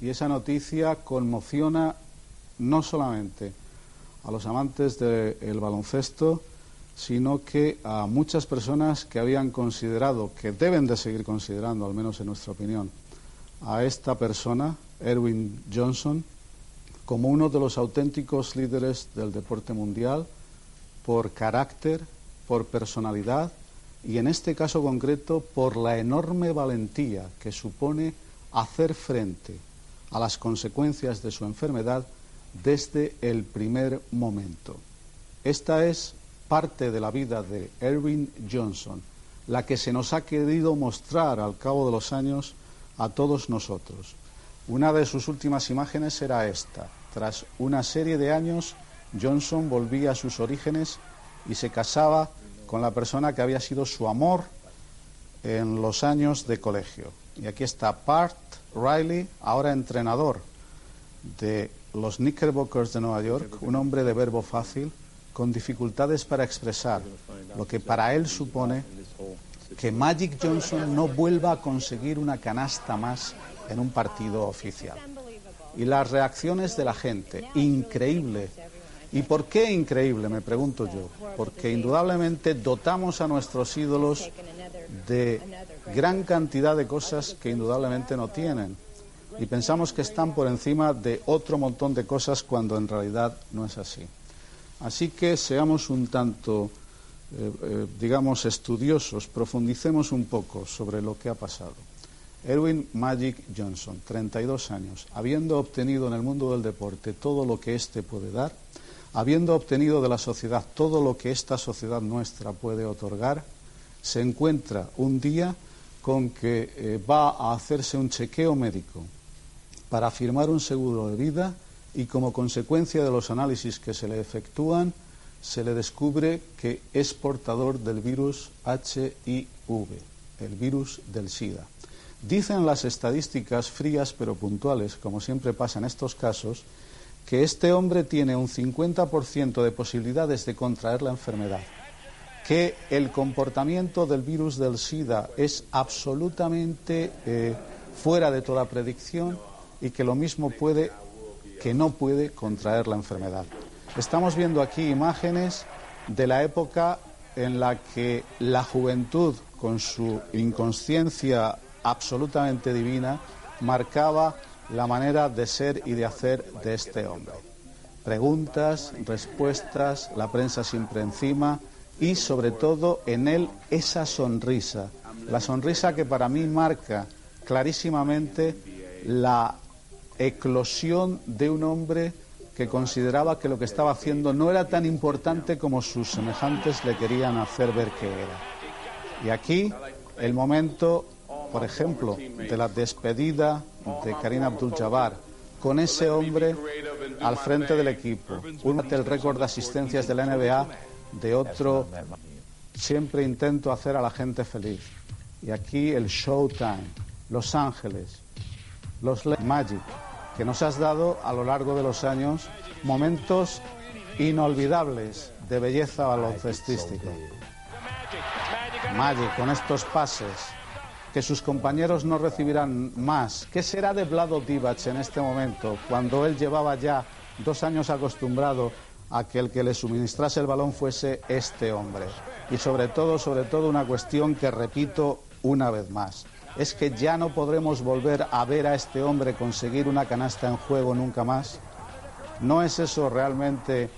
Y esa noticia conmociona no solamente a los amantes del baloncesto, sino que a muchas personas que habían considerado, que deben de seguir considerando, al menos en nuestra opinión, a esta persona, Erwin Johnson, como uno de los auténticos líderes del deporte mundial, por carácter, por personalidad y en este caso concreto por la enorme valentía que supone hacer frente a las consecuencias de su enfermedad desde el primer momento. Esta es parte de la vida de Erwin Johnson, la que se nos ha querido mostrar al cabo de los años a todos nosotros. Una de sus últimas imágenes era esta. Tras una serie de años, Johnson volvía a sus orígenes y se casaba con la persona que había sido su amor en los años de colegio. Y aquí está Part Riley, ahora entrenador de los Knickerbockers de Nueva York, un hombre de verbo fácil, con dificultades para expresar lo que para él supone que Magic Johnson no vuelva a conseguir una canasta más en un partido oficial. Y las reacciones de la gente, increíble. ¿Y por qué increíble? Me pregunto yo. Porque indudablemente dotamos a nuestros ídolos de gran cantidad de cosas que indudablemente no tienen. Y pensamos que están por encima de otro montón de cosas cuando en realidad no es así. Así que seamos un tanto, eh, eh, digamos, estudiosos, profundicemos un poco sobre lo que ha pasado. Erwin Magic Johnson, 32 años, habiendo obtenido en el mundo del deporte todo lo que éste puede dar, habiendo obtenido de la sociedad todo lo que esta sociedad nuestra puede otorgar, se encuentra un día con que eh, va a hacerse un chequeo médico para firmar un seguro de vida y como consecuencia de los análisis que se le efectúan se le descubre que es portador del virus HIV, el virus del SIDA. Dicen las estadísticas frías pero puntuales, como siempre pasa en estos casos, que este hombre tiene un 50% de posibilidades de contraer la enfermedad que el comportamiento del virus del SIDA es absolutamente eh, fuera de toda predicción y que lo mismo puede que no puede contraer la enfermedad. Estamos viendo aquí imágenes de la época en la que la juventud, con su inconsciencia absolutamente divina, marcaba la manera de ser y de hacer de este hombre. Preguntas, respuestas, la prensa siempre encima, y sobre todo en él esa sonrisa, la sonrisa que para mí marca clarísimamente la eclosión de un hombre que consideraba que lo que estaba haciendo no era tan importante como sus semejantes le querían hacer ver que era. Y aquí el momento, por ejemplo, de la despedida de Karina Abdul-Jabbar con ese hombre al frente del equipo, un del récord de asistencias de la NBA de otro, siempre intento hacer a la gente feliz. Y aquí el Showtime, Los Ángeles, los Magic, que nos has dado a lo largo de los años momentos inolvidables de belleza baloncestística. Magic con estos pases, que sus compañeros no recibirán más. ¿Qué será de Vlado Divac en este momento, cuando él llevaba ya dos años acostumbrado a que el que le suministrase el balón fuese este hombre. Y sobre todo, sobre todo una cuestión que repito una vez más. Es que ya no podremos volver a ver a este hombre conseguir una canasta en juego nunca más. ¿No es eso realmente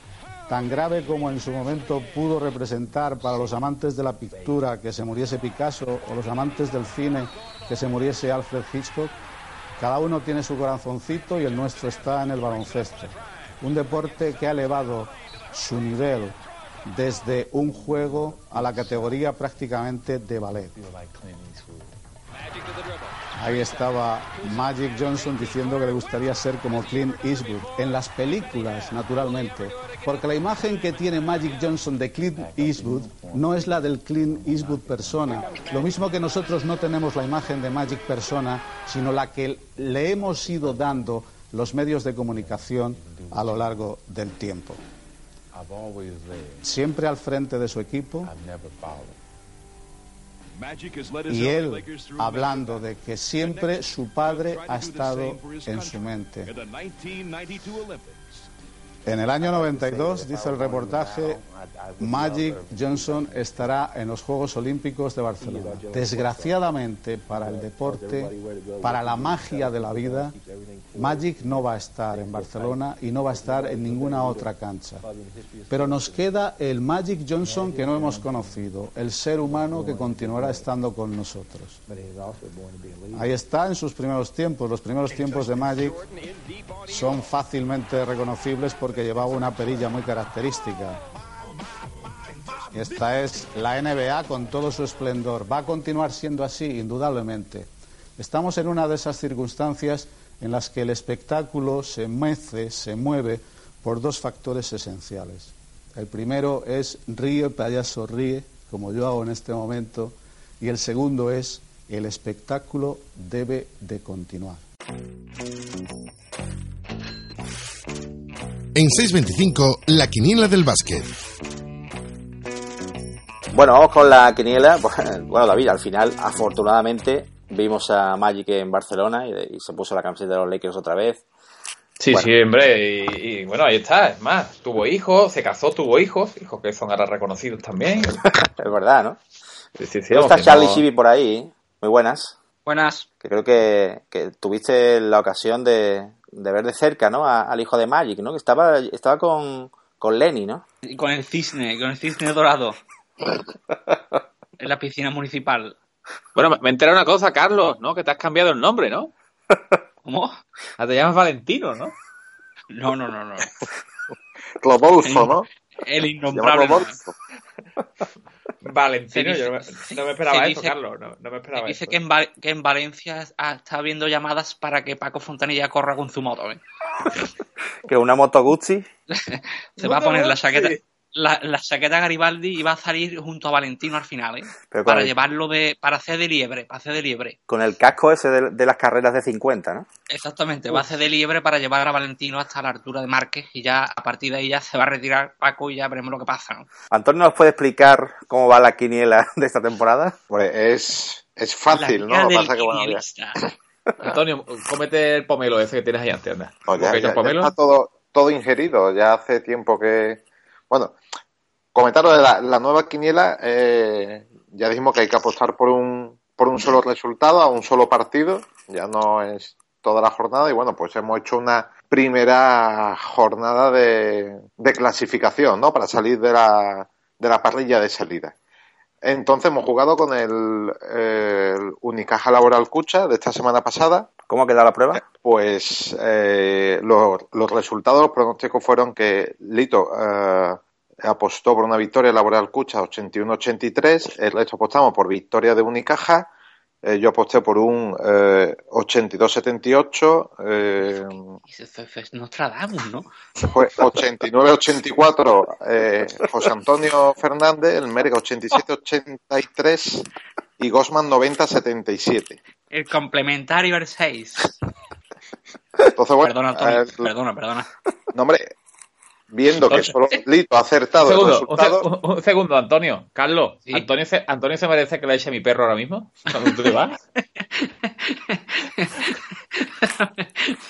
tan grave como en su momento pudo representar para los amantes de la pintura que se muriese Picasso o los amantes del cine que se muriese Alfred Hitchcock? Cada uno tiene su corazoncito y el nuestro está en el baloncesto un deporte que ha elevado su nivel desde un juego a la categoría prácticamente de ballet. Ahí estaba Magic Johnson diciendo que le gustaría ser como Clint Eastwood, en las películas, naturalmente, porque la imagen que tiene Magic Johnson de Clint Eastwood no es la del Clint Eastwood persona, lo mismo que nosotros no tenemos la imagen de Magic persona, sino la que le hemos ido dando los medios de comunicación a lo largo del tiempo. Siempre al frente de su equipo. Y él hablando de que siempre su padre ha estado en su mente. En el año 92, dice el reportaje, Magic Johnson estará en los Juegos Olímpicos de Barcelona. Desgraciadamente para el deporte, para la magia de la vida, Magic no va a estar en Barcelona y no va a estar en ninguna otra cancha. Pero nos queda el Magic Johnson que no hemos conocido, el ser humano que continuará estando con nosotros. Ahí está en sus primeros tiempos. Los primeros tiempos de Magic son fácilmente reconocibles porque que llevaba una perilla muy característica. Esta es la NBA con todo su esplendor. Va a continuar siendo así, indudablemente. Estamos en una de esas circunstancias en las que el espectáculo se mece, se mueve por dos factores esenciales. El primero es ríe, payaso, ríe, como yo hago en este momento, y el segundo es el espectáculo debe de continuar. En 6.25, la quiniela del básquet. Bueno, vamos con la quiniela. Bueno, David, al final, afortunadamente, vimos a Magic en Barcelona y, se puso la camiseta de los Lakers otra vez. Sí, sí, hombre, y, bueno, ahí está, es más, tuvo hijos, se casó, tuvo hijos, hijos que son ahora reconocidos también. es verdad, ¿no? Sí, sí, está Charlie Chibi por ahí, muy buenas. Buenas. Que creo que, que tuviste la ocasión de, de ver de cerca, ¿no? al hijo de Magic, ¿no? Que estaba, estaba con, con Lenny, ¿no? Y con el cisne, con el cisne dorado. en la piscina municipal. Bueno, me enteré una cosa, Carlos, ¿no? Que te has cambiado el nombre, ¿no? ¿Cómo? Ah, te llamas Valentino, ¿no? No, no, no, no. Clobolfo, ¿no? El innombrable. Valentino, Se yo no dice- me, no me esperaba eso, dice- Carlos. No, no me esperaba Dice eso. que en, que en Valencia ah, está habiendo llamadas para que Paco Fontanilla corra con su moto. ¿eh? Que una moto Gucci. Se va a poner la chaqueta, la, la chaqueta Garibaldi y va a salir junto a Valentino al final, ¿eh? Para el- llevarlo de, para hacer de liebre, para hacer de liebre. Con el casco ese de, de las carreras de 50, ¿no? Exactamente, va a hacer de liebre para llevar a Valentino hasta la altura de Márquez y ya a partir de ahí ya se va a retirar Paco y ya veremos lo que pasa, ¿no? Antonio, ¿nos puede explicar cómo va la quiniela de esta temporada? Hombre, es, es fácil, La ¿no? Lo que guía pasa del que, bueno, ya, quinielista. Antonio, cómete el pomelo ese que tienes ahí antes, anda. no, ya- ya pomelo- está todo, todo ingerido. Ya hace tiempo que. Bueno, comentaros de la, la nueva quiniela. eh, ya dijimos que hay que apostar por un, por un solo resultado, a un solo partido. Ya no es toda la jornada. Y bueno, pues hemos hecho una primera jornada de, de clasificación, ¿no? Para salir de la, de la parrilla de salida. Entonces hemos jugado con el, el Unicaja Laboral Cucha de esta semana pasada. ¿Cómo ha quedado la prueba? Pues eh, los, los resultados, los pronósticos fueron que Lito eh, apostó por una victoria Laboral Cucha 81-83, el resto apostamos por victoria de Unicaja, eh, yo aposté por un eh, 82-78, eh, Nostradamus, ¿no? fue 89-84 eh, José Antonio Fernández, el Merga 87-83 y Gosman 90-77. El complementario el 6. Entonces, bueno, Perdona, Antonio, eh, perdona, perdona. No, hombre, viendo que solo Lito ha acertado el segundo, resultado, un- un segundo, Antonio. Carlos, Sí. Antonio, se, Antonio se merece que le eche a mi perro ahora mismo. Cuando tú te vas.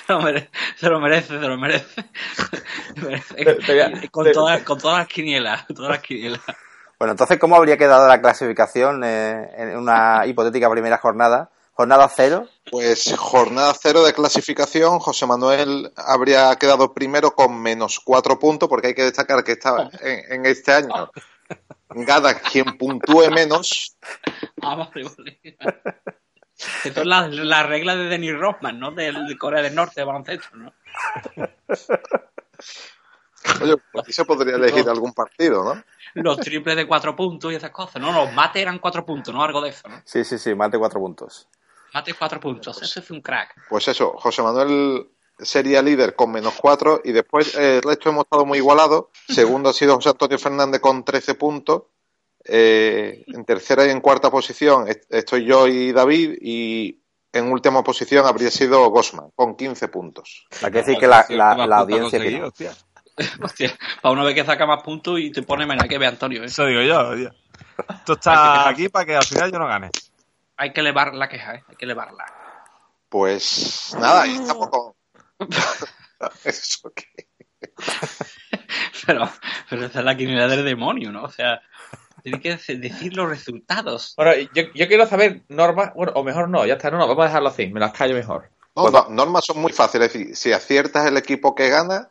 se, lo merece, se lo merece, se lo merece. Se merece. Te- te voy a- Y con, te- todas, con todas las quinielas, todas las quinielas. Bueno, entonces, ¿cómo habría quedado la clasificación eh, en una hipotética primera jornada? ¿Jornada cero? pues jornada cero de clasificación, José Manuel habría quedado primero con menos cuatro puntos, porque hay que destacar que estaba en, en este año gana quien puntúe menos. Ah, vale, vale. Esto es la, la regla de Denis Rothman, ¿no? Del de Corea del Norte de baloncesto, ¿no? Oye, pues aquí se podría elegir algún partido, ¿no? Los triples de cuatro puntos y esas cosas. No, los mates eran cuatro puntos, ¿no? Algo de eso, ¿no? Sí, sí, sí, de cuatro puntos. Mates cuatro puntos. Eso es un crack. Pues eso, José Manuel sería líder con menos cuatro y después eh, el resto hemos estado muy igualados. Segundo ha sido José Antonio Fernández con 13 puntos. Eh, en tercera y en cuarta posición est- estoy yo y David y en última posición habría sido Gosman con 15 puntos. Hay que decir que la, la- la audiencia... conseguí, que- hostia. Hostia, para una vez que saca más puntos y te pone menos que ve Antonio, ¿eh? Eso digo yo, tío. Esto Hay que está dejar- aquí para que al final yo no gane. Hay que elevar la queja, ¿eh? Hay que elevarla. Pues nada, ahí estamos con... Eso que... Pero, pero esa es la quiniela del demonio, ¿no? O sea, tiene que dec- decir los resultados. Bueno, yo, yo quiero saber normas. Bueno, o mejor no, ya está, no, no, vamos a dejarlo así, me las callo mejor. No, no, normas son muy fáciles. Es decir, si aciertas el equipo que gana,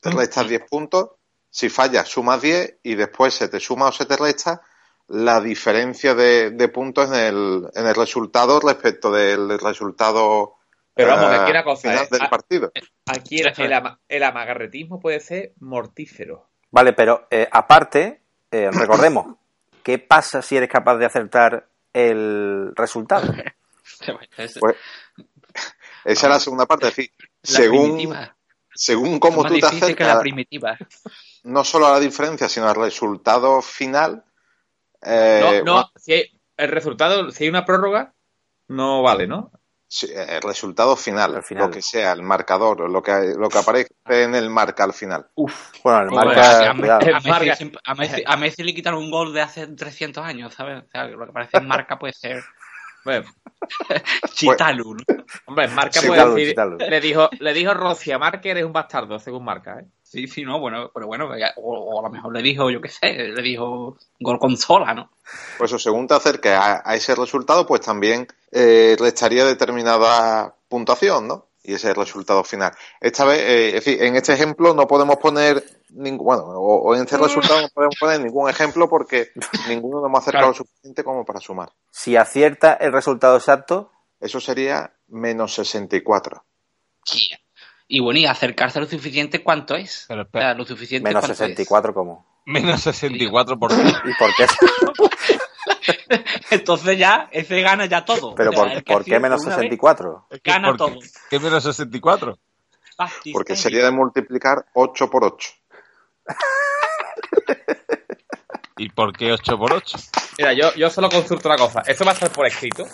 te restas 10 puntos. Si fallas, sumas 10 y después se te suma o se te resta la diferencia de, de puntos en el, en el resultado respecto del resultado Pero vamos, eh, aquí una cosa, final ¿eh? del partido. Aquí el, el ama- el amagarretismo puede ser mortífero. Vale, pero eh, aparte, eh, recordemos, ¿qué pasa si eres capaz de acertar el resultado? Es- Pues, esa es la segunda parte. Es decir, la según, primitiva. según Es cómo más tú te difícil que la acercas, primitiva. no solo a la diferencia, sino al resultado final. Eh, no, no, si hay el resultado, si hay una prórroga, no vale, ¿no? Sí, el resultado final, Al final. lo que sea, el marcador, lo que, lo que aparece en el marca al final. Bueno, el marca, a, Messi, a Messi- a Messi le quitaron un gol de hace 300 años, ¿sabes? O sea, lo que parece en marca puede ser Bueno, Chitalu, ¿no? hombre, Marca Sí, puede decir, le dijo, le dijo Rossi a Marca eres un bastardo, según Marca, ¿eh? Sí, sí, no, bueno, pero bueno, o, o a lo mejor le dijo, yo qué sé, le dijo gol consola, ¿no? Por eso, según te acerques a, a ese resultado, pues también eh, restaría determinada puntuación, ¿no? Y ese es el resultado final. Esta vez, eh, es decir, en este ejemplo no podemos poner ningún, bueno, o, o en este resultado no podemos poner ningún ejemplo porque ninguno nos hemos acercado Claro. lo suficiente como para sumar. Si acierta el resultado exacto, Eso sería menos 64. Yeah. Y bueno, y acercarse lo suficiente, ¿cuánto es? Pero O espera, sea, lo suficiente, menos ¿cuánto es? 64 como. Menos 64 por qué. ¿Y por qué? Entonces ya, ese gana ya todo. ¿Pero O sea, por, por qué menos una vez, 64? Gana ¿Por todo. qué? ¿Qué menos 64? Fácil, Porque sería de multiplicar 8 por 8. ¿Y por qué 8 por 8? Mira, yo, yo solo consulto una cosa. ¿Eso va a estar por escrito?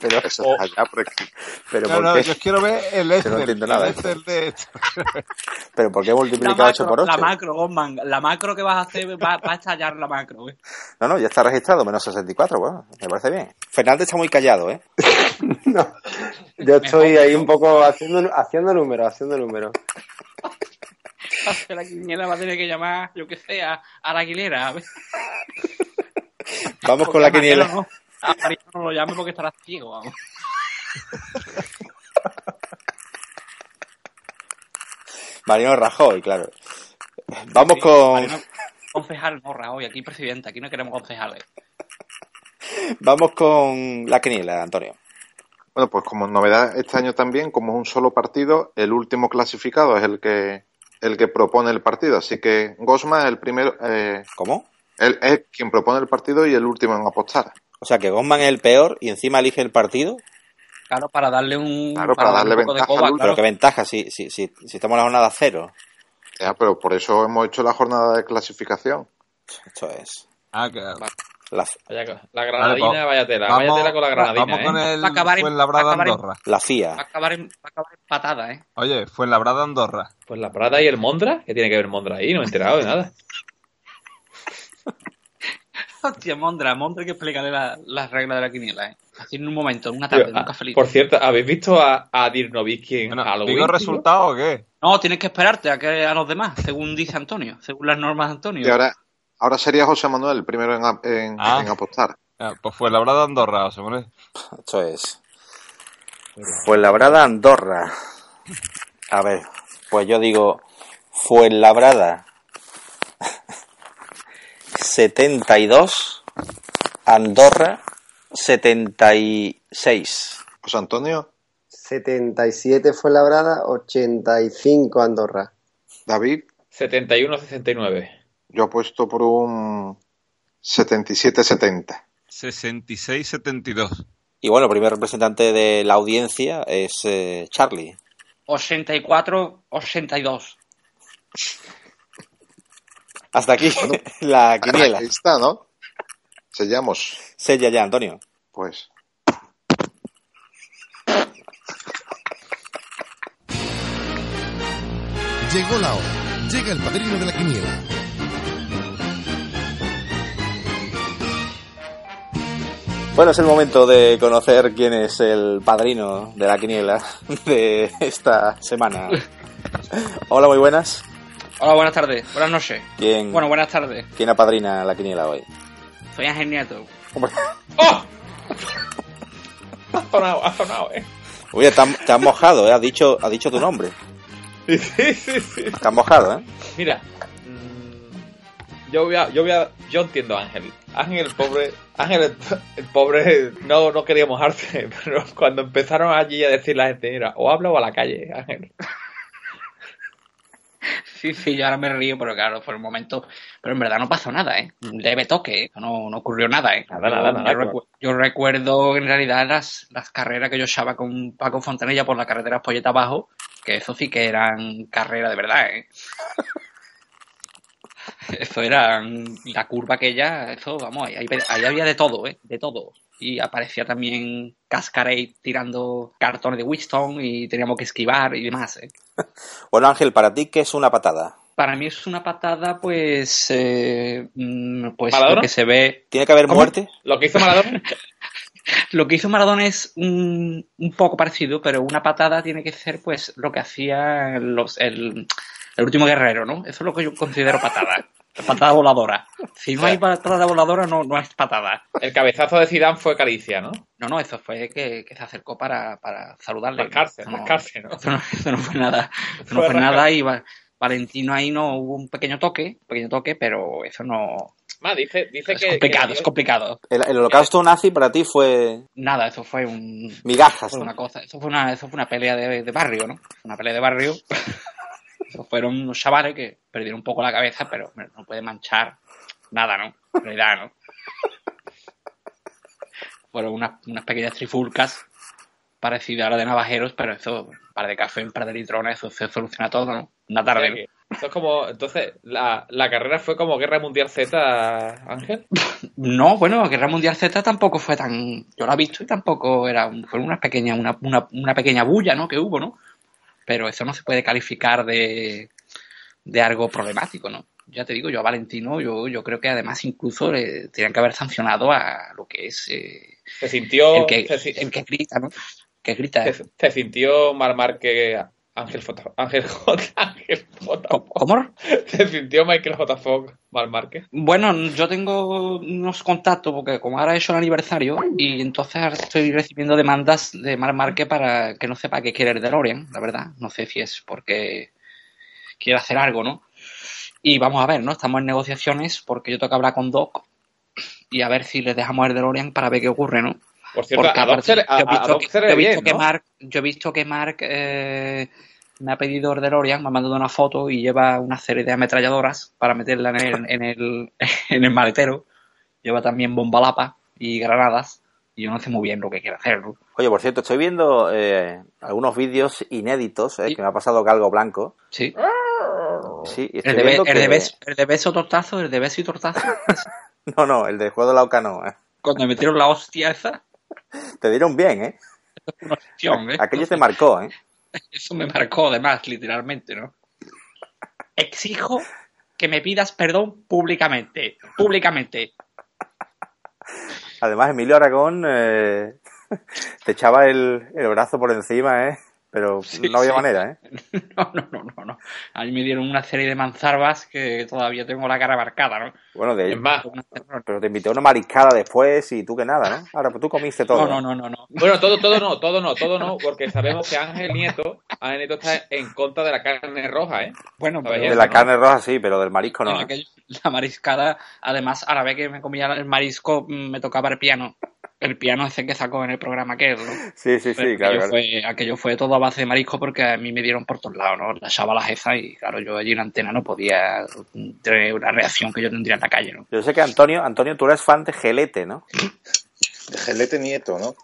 Pero, Eso Oh. está allá por escrito. pero No, ¿por no, qué? yo quiero ver el no Excel. entiendo nada. el Excel de esto. ¿Pero por qué La multiplicar 8 por macro, 8? la macro, Goldman, la macro que vas a hacer va, va a estallar la macro. ¿eh? No, no, ya está registrado, menos 64, bueno, me parece bien. Fernández está muy callado, ¿eh? No, yo estoy ahí un poco haciendo, haciendo números, haciendo números. La quiniela va a tener que llamar, yo que sé, a, la aguilera. Vamos con Porque la quiniela. A Marino no lo llame porque estará ciego. Vamos. Mariano Rajoy, claro. Vamos con, concejal no, Rajoy, aquí presidente, aquí no queremos concejales. vamos con la quiniela, Antonio. Bueno, pues como novedad este año también, como es un solo partido, el último clasificado es el que el que propone el partido. Así que Gosma es el primero, eh, ¿Cómo? él es quien propone el partido y el último en apostar. O sea, que Gosman es el peor y encima elige el partido. Claro, para darle un, Claro, para darle un poco de ventaja coba, al Pero claro. qué ventaja si, si, si, si estamos en la jornada cero. Ya, pero por eso hemos hecho la jornada de clasificación. Esto es. Ah, que... La, Vaya la granadina, Vale, pues, vaya tela. vamos- vaya tela con la granadina, Vamos con ¿eh? el acabar en- acabar en- Andorra. la Va a FIA. acabar en, va a acabar en patada, ¿eh? Oye, Fuenlabrada Andorra. Pues la Prada y el Mondra, ¿qué tiene que ver Mondra ahí? No me he enterado de nada. Hostia, Mondra, Mondra hay que explicarle la- las reglas de la quiniela, ¿eh? Así en un momento, en una tarde, un ah, cafelito. por cierto, ¿habéis visto a, a Dirk Nowitzki en Bueno, Halloween? ¿Digo resultado o qué? No, tienes que esperarte a que a los demás, según dice Antonio, según las normas de Antonio. Y ahora, ahora sería José Manuel el primero en, en- Ah. en apostar. Ah, pues Fuenlabrada Andorra, José Manuel. Esto es. Fuenlabrada, Andorra. A ver, pues yo digo Fuenlabrada 72, Andorra 76. José Antonio, 77 fue labrada, 85 Andorra. David, 71-69. yo apuesto por un 77-70. 66-72. Y bueno, el primer representante de la audiencia es eh, Charlie. 84, 82. Hasta aquí la quiniela. Ahí está, ¿no? Sellamos. Sella ya, Antonio. Pues Llegó la hora. Llega el padrino de la quiniela. Bueno, es el momento de conocer quién es el padrino de la quiniela de esta semana. Hola, muy buenas. Hola, buenas tardes, buenas noches. ¿Quién, Bueno, buenas tardes. ¿quién apadrina la quiniela hoy? Soy Ángel Nieto. Hombre, ¡Oh! Ha sonado, ha sonado, ¿eh? Oye, te, has- te has mojado, ¿eh? Has dicho, has dicho tu nombre. Sí, sí, sí. Te has mojado, ¿eh? Mira, mm, yo voy a, yo voy a, yo entiendo a Ángel. Ángel, el pobre, Ángel, el, el pobre, no, no quería mojarse, pero cuando empezaron allí a decir la gente, mira, o habla o a la calle, Ángel. Sí, sí, yo ahora me río, pero claro, por el momento. Pero en verdad no pasó nada, ¿eh? Leve toque, ¿eh? No, no ocurrió nada, ¿eh? Nada, nada, Yo- nada, Yo, claro. recu- yo recuerdo en realidad las, las carreras que yo echaba con Paco Fontanilla por la carretera Polleta abajo, que eso sí que eran carreras de verdad, ¿eh? Eso era la curva aquella, eso, vamos, ahí, ahí- ahí había de todo, ¿eh? De todo. Y aparecía también Cascarade tirando cartones de Winston y teníamos que esquivar y demás, ¿eh? Bueno, Ángel, ¿para ti qué es una patada? Para mí es una patada, pues, eh, mm, pues lo que se ve, ¿Tiene que haber ¿Cómo? muerte? Lo que hizo Maradona, lo que hizo Maradona es un, un poco parecido, pero una patada tiene que ser, pues, lo que hacía los, el, el último guerrero, ¿no? Eso es lo que yo considero patada, patada voladora. Si no hay patada voladora, no, no es patada. el cabezazo de Zidane fue caricia, ¿no? No, no, eso fue que, que se acercó para, para saludarle. Rascarse, no- rascarse, ¿no? Eso no, eso no fue nada. Eso no Fue rascar. nada y Va- Valentino ahí no hubo un pequeño toque, un pequeño toque, pero eso no, Más, dice, dice es que... complicado, que- es complicado. El, el holocausto nazi para ti fue Nada, eso fue un migajas, fue ¿no? una cosa, eso fue una, eso fue una pelea de, de barrio, ¿no? Una pelea de barrio. Fueron unos chavales que perdieron un poco la cabeza, pero no puede manchar nada, ¿no? En realidad, ¿no? Fueron unas, unas pequeñas trifulcas parecidas a las de navajeros, pero eso, un par de café, un par de litrones, eso se soluciona todo, ¿no? Una tarde. ¿no? Eso es como, entonces, la, la carrera fue como Guerra Mundial Z, Ángel. No, bueno, Guerra Mundial Z tampoco fue tan. Yo la he visto y tampoco era. Fue una pequeña, una, una, una pequeña bulla, ¿no? Que hubo, ¿no? Pero eso no se puede calificar de, de algo problemático, ¿no? Ya te digo, yo a Valentino, yo, yo creo que además incluso le tenían que haber sancionado a lo que es eh, Se sintió, el, que, se, si- el que grita, ¿no? Que grita. se- se sintió Mar Márquez, Ángel J. Ángel J. Ángel J. ¿Cómo? Se sintió Michael J. Fogg, Mar Márquez. Bueno, yo tengo unos contactos porque como ahora he hecho el aniversario y entonces ahora estoy recibiendo demandas de Mar Marque para que no sepa qué quiere el DeLorean, la verdad. No sé si es porque quiere hacer algo, ¿no? Y vamos a ver, ¿no? Estamos en negociaciones porque yo tengo que hablar con Doc y a ver si les dejamos el DeLorean para ver qué ocurre, ¿no? Por cierto, Porque a Doc se le- aparte, yo he visto que- se le yo he ve visto bien, que ¿no? Mark, yo he visto que Mark eh, me ha pedido el DeLorean, me ha mandado una foto y lleva una serie de ametralladoras para meterla en el, en el, en el maletero. Lleva también bomba lapa y granadas. Y yo no sé muy bien lo que quiere hacer, ¿no? Oye, por cierto, estoy viendo eh, algunos vídeos inéditos eh, que me ha pasado Galgo Blanco. Sí. Sí, El de, de beso, el de beso tortazo, el de beso y tortazo. No, no, el del juego de la Oca no. eh. Cuando me metieron la hostia esa, Te dieron bien, ¿eh? ¿eh? Aquello te marcó, ¿eh? Eso me marcó además, literalmente, ¿no? Exijo que me pidas perdón públicamente. Públicamente. Además, Emilio Aragón eh, te echaba el, el brazo por encima, ¿eh? Pero Sí, no había sí. manera, ¿eh? No, no, no, no, no. A mí me dieron una serie de manzarbas que todavía tengo la cara marcada, ¿no? Bueno, de, Es más, pero te invité a una mariscada después y tú que nada, ¿no? Ahora, pues tú comiste todo. No, no, no, no, no. Bueno, todo, todo no, todo no, todo no, porque sabemos que Ángel Nieto, Ángel Nieto está en contra de la carne roja, ¿eh? Bueno, pero De la carne roja sí, pero del marisco no. ¿eh? aquello- la mariscada, además, a la vez que me comía el marisco, mm, me tocaba el piano. El piano ese que sacó en el programa aquel, ¿no? Sí, sí, sí, claro. aquello, claro. Fue, aquello fue todo a base de marisco porque a mí me dieron por todos lados, ¿no? Las chavalas esas y claro, yo allí en la antena no podía tener una reacción que yo tendría en la calle, ¿no? Yo sé que Antonio, Antonio, tú eres fan de Gelete, ¿no? De Gelete Nieto, ¿no?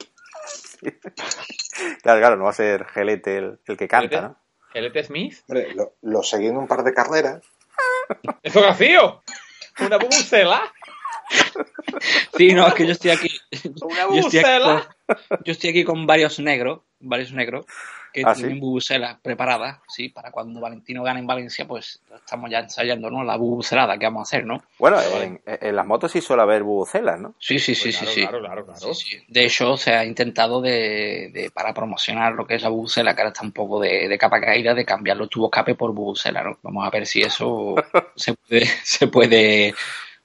Claro, claro, no va a ser Gelete el, el que canta, ¿no? ¿Gelete Smith? Hombre, lo, lo seguí en un par de carreras. ¡Eso vacío! ¡Una bubucela! Sí, no, es que yo estoy aquí. ¡Una yo, estoy aquí con, yo estoy aquí con varios negros, varios negros, que ¿Ah, tienen sí? bubucelas preparadas, sí, para cuando Valentino gane en Valencia, pues estamos ya ensayando, ¿no? La bubucelada que vamos a hacer, ¿no? Bueno, en, en las motos sí suele haber bubucelas, ¿no? Sí, sí, sí, Pues sí, claro, sí. claro, claro, claro. Sí, sí. De hecho, se ha intentado de, de- para promocionar lo que es la bubucela, que ahora está un poco de, de capa caída, de cambiar los tubos escape por bubucela, ¿no? Vamos a ver si eso se puede, se puede,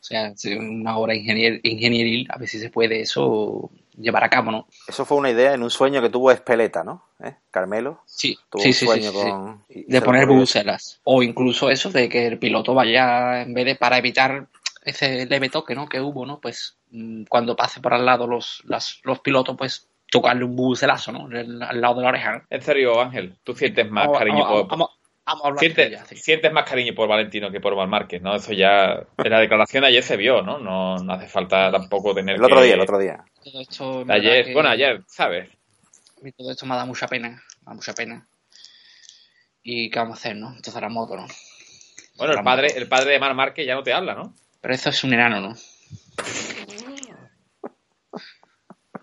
o sea, una obra ingenier- ingenieril, a ver si se puede eso llevar a cabo, ¿no? Eso fue una idea en un sueño que tuvo Espeleta, ¿no? ¿Eh? Carmelo. Sí, Tuvo sí, un sí, sí, sueño sí, con... De poner bubucelas. O incluso eso de que el piloto vaya, en vez de para evitar ese leve toque, ¿no? Que hubo, ¿no? Pues mm, cuando pase por al lado los, las- los pilotos, pues tocarle un bubucelazo, ¿no? Al, al lado de la oreja, ¿no? En serio, Ángel, tú sientes más Vamos- cariño vamos- por... vamos- vamos a hablar sientes, de ella, sí. sientes más cariño por Valentino que por Mar Márquez, ¿no? Eso ya... En la declaración de ayer se vio, ¿no? No, no hace falta tampoco tener El otro que- día, el otro día. Todo esto, Ayer, que- bueno, ayer, ¿sabes? todo esto me da mucha pena, me da mucha pena. ¿Y qué vamos a hacer, no? Entonces la moto, ¿no? Bueno, el padre, moto. el padre de Mar Márquez ya no te habla, ¿no? Pero eso es un enano, ¿no?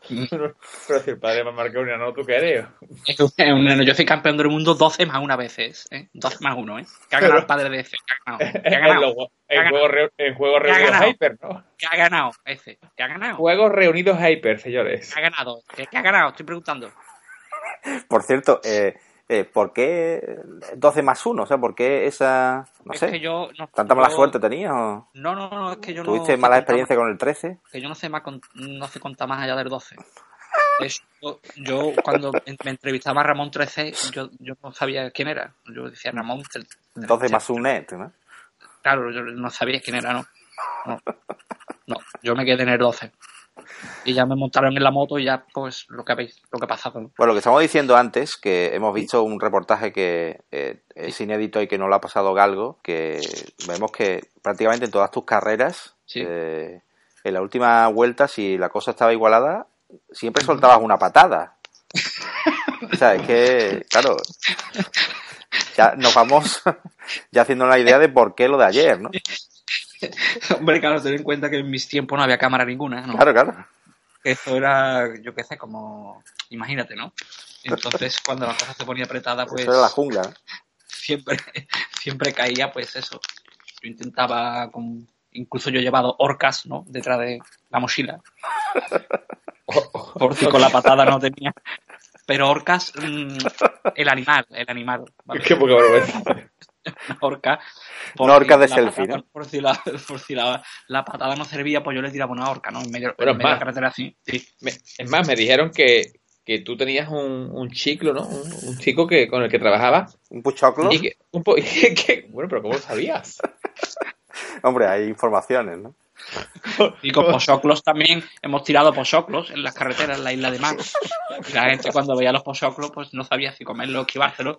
Pero si el padre de Mar Márquez es un enano, ¿tú qué eres? Es un enano. Yo soy campeón del mundo 12 más una veces, ¿eh? 12 más uno, ¿eh? Que ha ganado el padre de ese, que ha ganado. Que ha En, ganado. los- en juegos, re- en juegos ¿Qué ha reunidos ganado? Hyper, ¿no? Que ha ganado ese, que ha ganado. Juegos reunidos Hyper, señores. Que ha ganado, que ha ganado, estoy preguntando. Por cierto, eh, eh, ¿por qué 12 más 1? O sea, ¿por qué esa... No es sé, que yo no, tanta mala yo- suerte tenías o No, no, no, es que yo no. tuviste mala experiencia con el 13? más- Que yo no sé más, no sé contar más allá del 12. De hecho, yo, cuando me entrevistaba a Ramón 13, yo, yo no sabía quién era. Yo decía Ramón. tre- 12 más 1 net, ¿no? Claro, yo no sabía quién era, ¿no? No, no yo me quedé en el 12. Y ya me montaron en la moto y ya, pues, lo que habéis, lo que ha pasado. ¿no? Bueno, lo que estamos diciendo antes, que hemos visto un reportaje que eh, es inédito y que no lo ha pasado Galgo, que vemos que prácticamente en todas tus carreras, Sí. eh, en la última vuelta, si la cosa estaba igualada, siempre soltabas una patada. O sea, es que, claro, ya nos vamos ya haciendo la idea de por qué lo de ayer, ¿no? Hombre, claro, ten en cuenta que en mis tiempos no había cámara ninguna, ¿no? Claro, claro. Eso era, yo qué sé, como... Imagínate, ¿no? Entonces, cuando la cosa se ponía apretada, pues... Eso era la jungla. siempre, siempre caía, pues eso. Yo intentaba, con, incluso yo he llevado orcas, ¿no? Detrás de la mochila. Por si con la patada no tenía. Pero orcas, mm, el animal, el animal. ¿vale? Qué poca vergüenza. Una orca. Una orca de la selfie, patada- ¿no? Por si, la, por si la, la patada no servía, pues yo le tiraba una orca, ¿no? En medio, Bueno, en medio de la carretera así. Sí. Me- es más, me dijeron que, que tú tenías un, un chiclo, ¿no? Un, un chico que con el que trabajabas. Un puchoclo. Y que, un po- y que- bueno, pero ¿cómo lo sabías? Hombre, hay informaciones, ¿no? Y con pochoclos también hemos tirado pochoclos en las carreteras en la isla de Man. Y la gente cuando veía los pochoclos pues no sabía si comerlos o esquivárselos.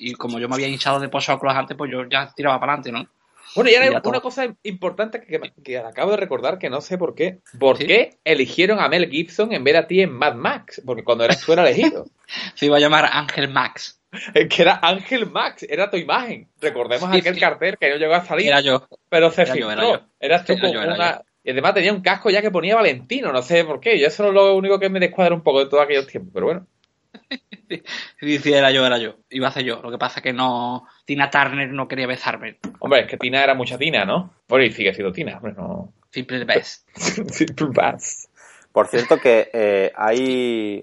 Y como yo me había hinchado de pochoclos antes, pues yo ya tiraba para adelante, ¿no? Bueno, y ahora Y una todo. cosa importante que, me- que acabo de recordar que no sé por qué. ¿Por qué eligieron a Mel Gibson en vez de a ti en Mad Max? Porque cuando eras tú era elegido. Se iba a llamar Ángel Max. Es que era Ángel Max, era tu imagen. Recordemos Sí, aquel sí. cartel que no llegó a salir. Era yo. Pero se Era yo, filtró. era yo. Eras tú Era con yo, era una... Y además tenía un casco ya que ponía Valentino, no sé por qué. Y eso es lo único que me descuadra un poco de todos aquellos tiempos. Pero bueno. Decía, era yo, era yo. Iba a ser yo. Lo que pasa es que no. Tina Turner no quería besarme. Hombre, es que Tina era mucha Tina, ¿no? Bueno, y sigue siendo Tina, hombre, no. Simple the best. Simple Bass. Por cierto que eh, hay,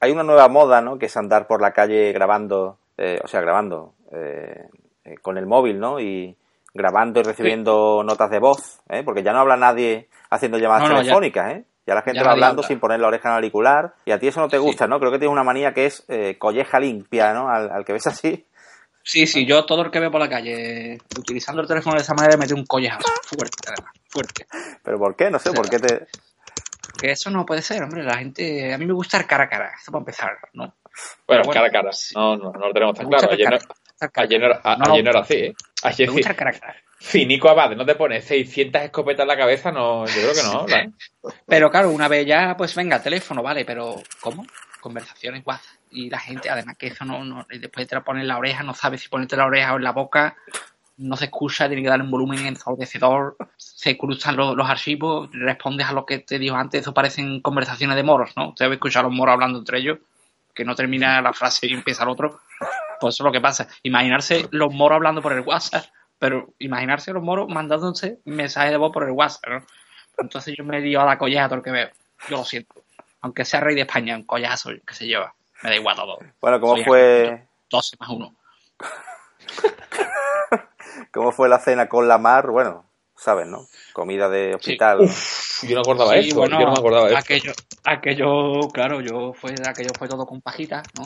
hay una nueva moda, ¿no? Que es andar por la calle grabando, eh, o sea, grabando eh, eh, con el móvil, ¿no? Y grabando y recibiendo notas de voz, ¿eh? Porque ya no habla nadie haciendo llamadas No, no, ya- telefónicas, Ya la gente ya va hablando habla. sin poner la oreja en el auricular y a ti eso no te gusta, ¿no? Creo que tienes una manía que es eh, colleja limpia, ¿no? Al, al que ves así. Sí, sí, yo todo el que veo por la calle utilizando el teléfono de esa manera mete un collejazo. Fuerte, además. Fuerte. ¿Pero por qué? No sé, Sí. ¿por qué te...? Que eso no puede ser, hombre. La gente. A mí me gusta el cara a cara. Esto para empezar, ¿no? Bueno, Pero cara a cara. No, no, no lo tenemos tan Me claro. Ayer no, ayer no era, a- No, no. ayer no era así, ¿eh? Ayer Me sí. gusta el cara a cara. Si Nico Abad no te pone 600 escopetas en la cabeza, no, yo creo que no. Pero claro, una vez ya, pues venga, teléfono, vale, pero ¿cómo? Conversaciones WhatsApp. Y la gente, además que eso no, no y después te la pones en la oreja, no sabes si ponerte la oreja o en la boca, no se escucha, tiene que darle un volumen ensordecedor, se cruzan los, los archivos, respondes a lo que te dijo antes, eso parecen conversaciones de moros, ¿no? Usted habéis escuchado a los moros hablando entre ellos, que no termina la frase y empieza el otro. Pues eso es lo que pasa. Imaginarse los moros hablando por el WhatsApp, pero imaginarse los moros mandándose mensajes de voz por el WhatsApp, ¿no? Entonces yo me dio a la collaja todo lo que veo. Yo lo siento. Aunque sea rey de España, un collazo que se lleva. Me da igual todo. Bueno, ¿cómo Soy fue, 12 más uno. ¿cómo fue la cena con la mar? Bueno, sabes, ¿no? Comida de hospital. Uf, yo no acordaba Sí, esto. bueno, yo no me acordaba esto. aquello, aquello, claro, yo fue, aquello fue todo con pajita, ¿no?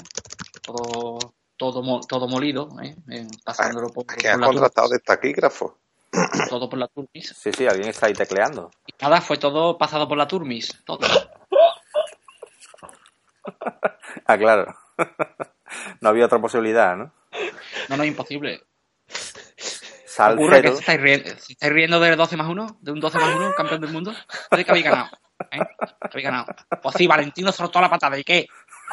Todo, todo, todo molido, ¿eh? Pasándolo por, ¿Que por has la contratado de taquígrafo? todo por la turmis. Sí, sí, alguien está ahí tecleando. Y nada, fue todo pasado por la turmis, todo. Ah, claro. no había otra posibilidad, ¿no? No, no, imposible. Sal Ocurre que se estáis, riendo, se estáis riendo del 12 más 1, de un 12 más 1, campeón del mundo. ¿De que habéis ganado? ¿Eh? Habéis ganado. Pues sí, Valentino soltó la patada. ¿Y qué?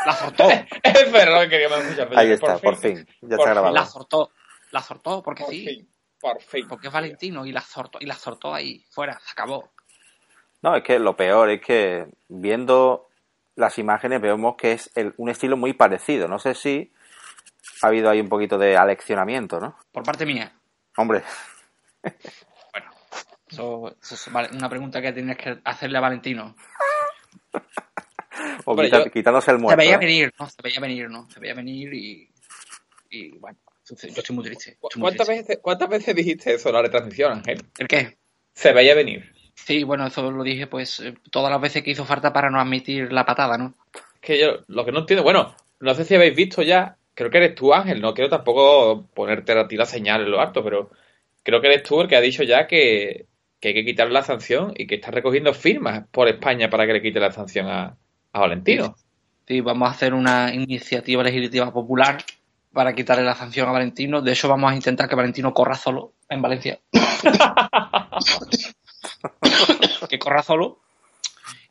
La soltó. Eso era lo que queríamos escuchar. Ahí está, por fin. Ya Por está grabado. La soltó. La soltó, porque Por sí. fin. Por fin. Porque es Valentino y la soltó, y la soltó ahí, fuera, se acabó. No, es que lo peor es que viendo las imágenes vemos que es el- un estilo muy parecido. No sé si ha habido ahí un poquito de aleccionamiento, ¿no? Por parte mía. Hombre, Eso, eso es una pregunta que tienes que hacerle a Valentino. o Hombre, quita- yo- quitándose el Se muerto. veía ¿eh? venir, ¿no? Se veía venir, ¿no? Se veía venir y. Y bueno, sucede- yo estoy muy triste. estoy muy ¿Cuántas triste. veces, ¿Cuántas veces dijiste eso en la retransmisión, Ángel? ¿El qué? Se veía venir. Sí, bueno, eso lo dije pues eh, todas las veces que hizo falta para no admitir la patada, ¿no? que yo lo que no entiendo, bueno, no sé si habéis visto ya, creo que eres tú, Ángel, no quiero tampoco ponerte a ti la señal en lo alto, pero creo que eres tú el que ha dicho ya que, que hay que quitarle la sanción y que está recogiendo firmas por España para que le quite la sanción a, a Valentino. Sí, vamos a hacer una iniciativa legislativa popular para quitarle la sanción a Valentino. De hecho, vamos a intentar que Valentino corra solo en Valencia. que corra solo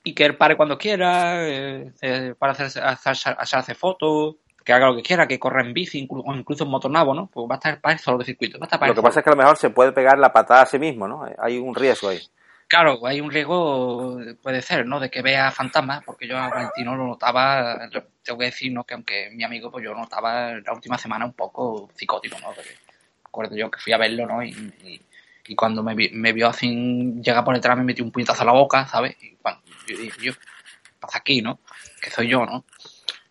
y que él pare cuando quiera, eh, eh, para hacerse, hacerse, hacerse fotos, que haga lo que quiera, que corra en bici inclu- o incluso en motonabo, ¿no? Pues va a estar para él solo de circuito. Va a estar para Lo que pasa es que a lo mejor se puede pegar la patada a sí mismo, ¿no? Hay un riesgo ahí. Claro, hay un riesgo, puede ser, ¿no? De que vea fantasmas, porque yo a Valentino lo notaba, tengo que decir, ¿no? Que aunque mi amigo, pues yo notaba la última semana un poco psicótico, ¿no? Porque recuerdo yo que fui a verlo, ¿no? Y, y- y cuando me, vi- me vio así llegar por detrás me metió un puñetazo a la boca, ¿sabes? Y yo dije, yo, ¿qué pasa aquí, no? Que soy yo, ¿no?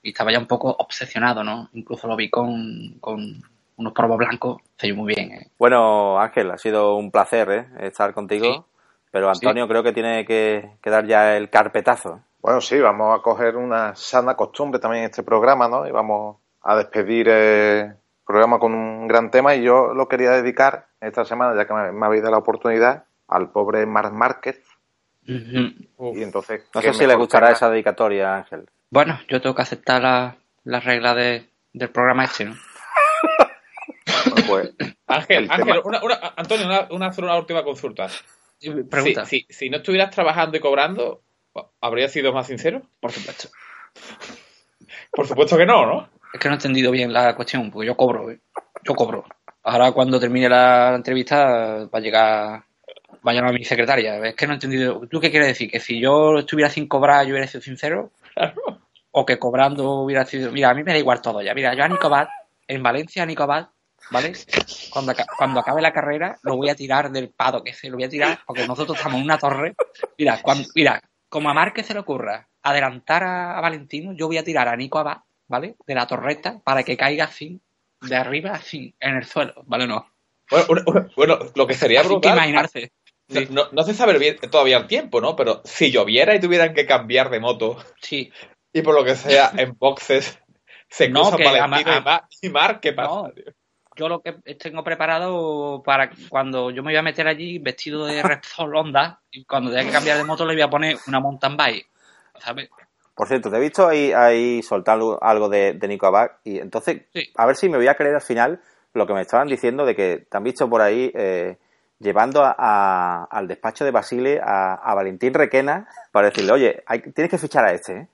Y estaba ya un poco obsesionado, ¿no? Incluso lo vi con, con unos polvos blancos, se muy bien, ¿eh? Bueno, Ángel, ha sido un placer ¿eh? estar contigo. Pero Antonio creo que tiene que, que dar ya el carpetazo. Bueno, sí, vamos a coger una sana costumbre también en este programa, ¿no? Y vamos a despedir el programa con un gran tema y yo lo quería dedicar esta semana, ya que me, me habéis dado la oportunidad, al pobre Marc Márquez. Y entonces... No sé si le gustará tema- esa dedicatoria, Ángel. Bueno, yo tengo que aceptar la, la regla de, del programa este, ¿no? pues, Ángel, El Ángel, tema- una, una- Antonio, una, una, hacer una última consulta. Pregunta. Si, si- si no estuvieras trabajando y cobrando, ¿habrías sido más sincero? Por supuesto. Por supuesto que no, ¿no? Es que no he entendido bien la cuestión, porque yo cobro, ¿eh? Yo cobro. Ahora cuando termine la, entrevista va a llegar va a llamar mi secretaria. Es que no he entendido. ¿Tú qué quieres decir? ¿Que si yo estuviera sin cobrar yo hubiera sido sincero? ¿O que cobrando hubiera sido...? Mira, a mí me da igual todo ya. Mira, yo a Nicobat, en Valencia a Nicobat, ¿vale? Cuando, aca- cuando acabe la carrera lo voy a tirar del pado, que se lo voy a tirar, porque nosotros estamos en una torre. Mira, cuando, mira, como a Márquez se le ocurra adelantar a, a Valentino, yo voy a tirar a Nico Abad, ¿vale? De la torreta para que caiga así, de arriba, así, en el suelo, ¿vale? No. Bueno, lo que sería Así que brutal. imaginarse. No, no, no se sabe bien todavía el tiempo, ¿no? Pero si lloviera y tuvieran que cambiar de moto. Sí. Y por lo que sea, en boxes se No, cruzan que Valentino ama- y Mar, y Mar, ¿qué pasa? No, yo lo que tengo preparado para cuando yo me voy a meter allí vestido de Repsol Honda y cuando tenga que cambiar de moto le voy a poner una mountain bike, ¿sabes? Por cierto, te he visto ahí, ahí soltar algo- de, de Nico Abad y entonces a ver si me voy a creer al final lo que me estaban diciendo de que te han visto por ahí eh, llevando a- a- al despacho de Basile a, a Valentín Requena para decirle, oye, hay- tienes que fichar a este, ¿eh?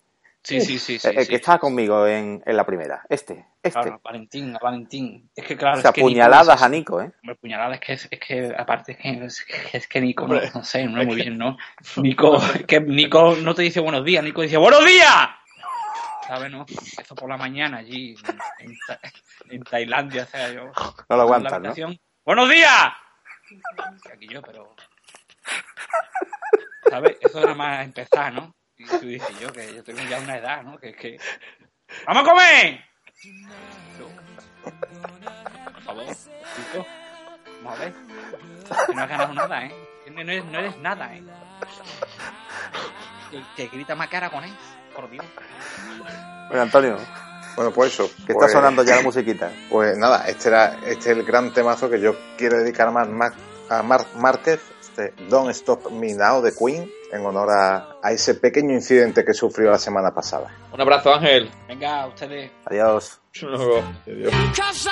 Sí, sí, sí, sí. El- el sí. que estaba conmigo en, en la primera, este, este. Claro, Valentín, a Valentín. Es que claro, o sea, es que Nico puñaladas es- a Nico, ¿eh? Hombre, puñaladas es que, es, es que aparte es que, es, que- es que Nico, Hombre, no, no sé, no es muy bien, ¿no? Nico, es que Nico no te dice buenos días, Nico dice ¡Buenos días! ¿Sabes, no? Eso por la mañana allí en, en Ta- en Tailandia, o sea, yo... No lo aguantas, ¿no? ¡Buenos días! Aquí yo, pero... ¿Sabes? Eso era más empezar, ¿no? Y tú dices yo, que yo tengo ya una edad, ¿no? Que es que... ¡Vamos a comer! Por favor, Nico, vamos a ver. Que no has ganado nada, ¿eh? No eres, no eres nada, ¿eh? Que, que grita más cara con él, por Dios. Bueno, Antonio, Bueno, pues eso. que pues- está sonando ya la musiquita. Pues nada, este era este es el gran temazo que yo quiero dedicar a, Mar, Mar- a Marc Márquez, este Don't Stop Me Now de Queen, en honor a, a ese pequeño incidente que sufrió la semana pasada. Un abrazo, Ángel. Venga, ustedes. Adiós. Luego. Adiós. Cause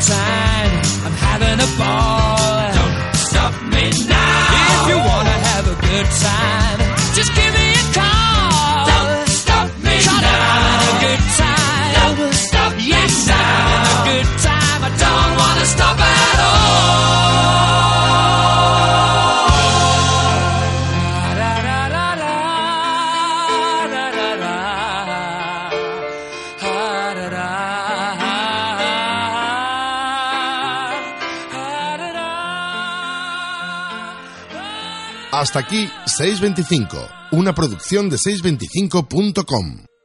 time. I'm having a ball. Hasta aquí 625, una producción de 625.com.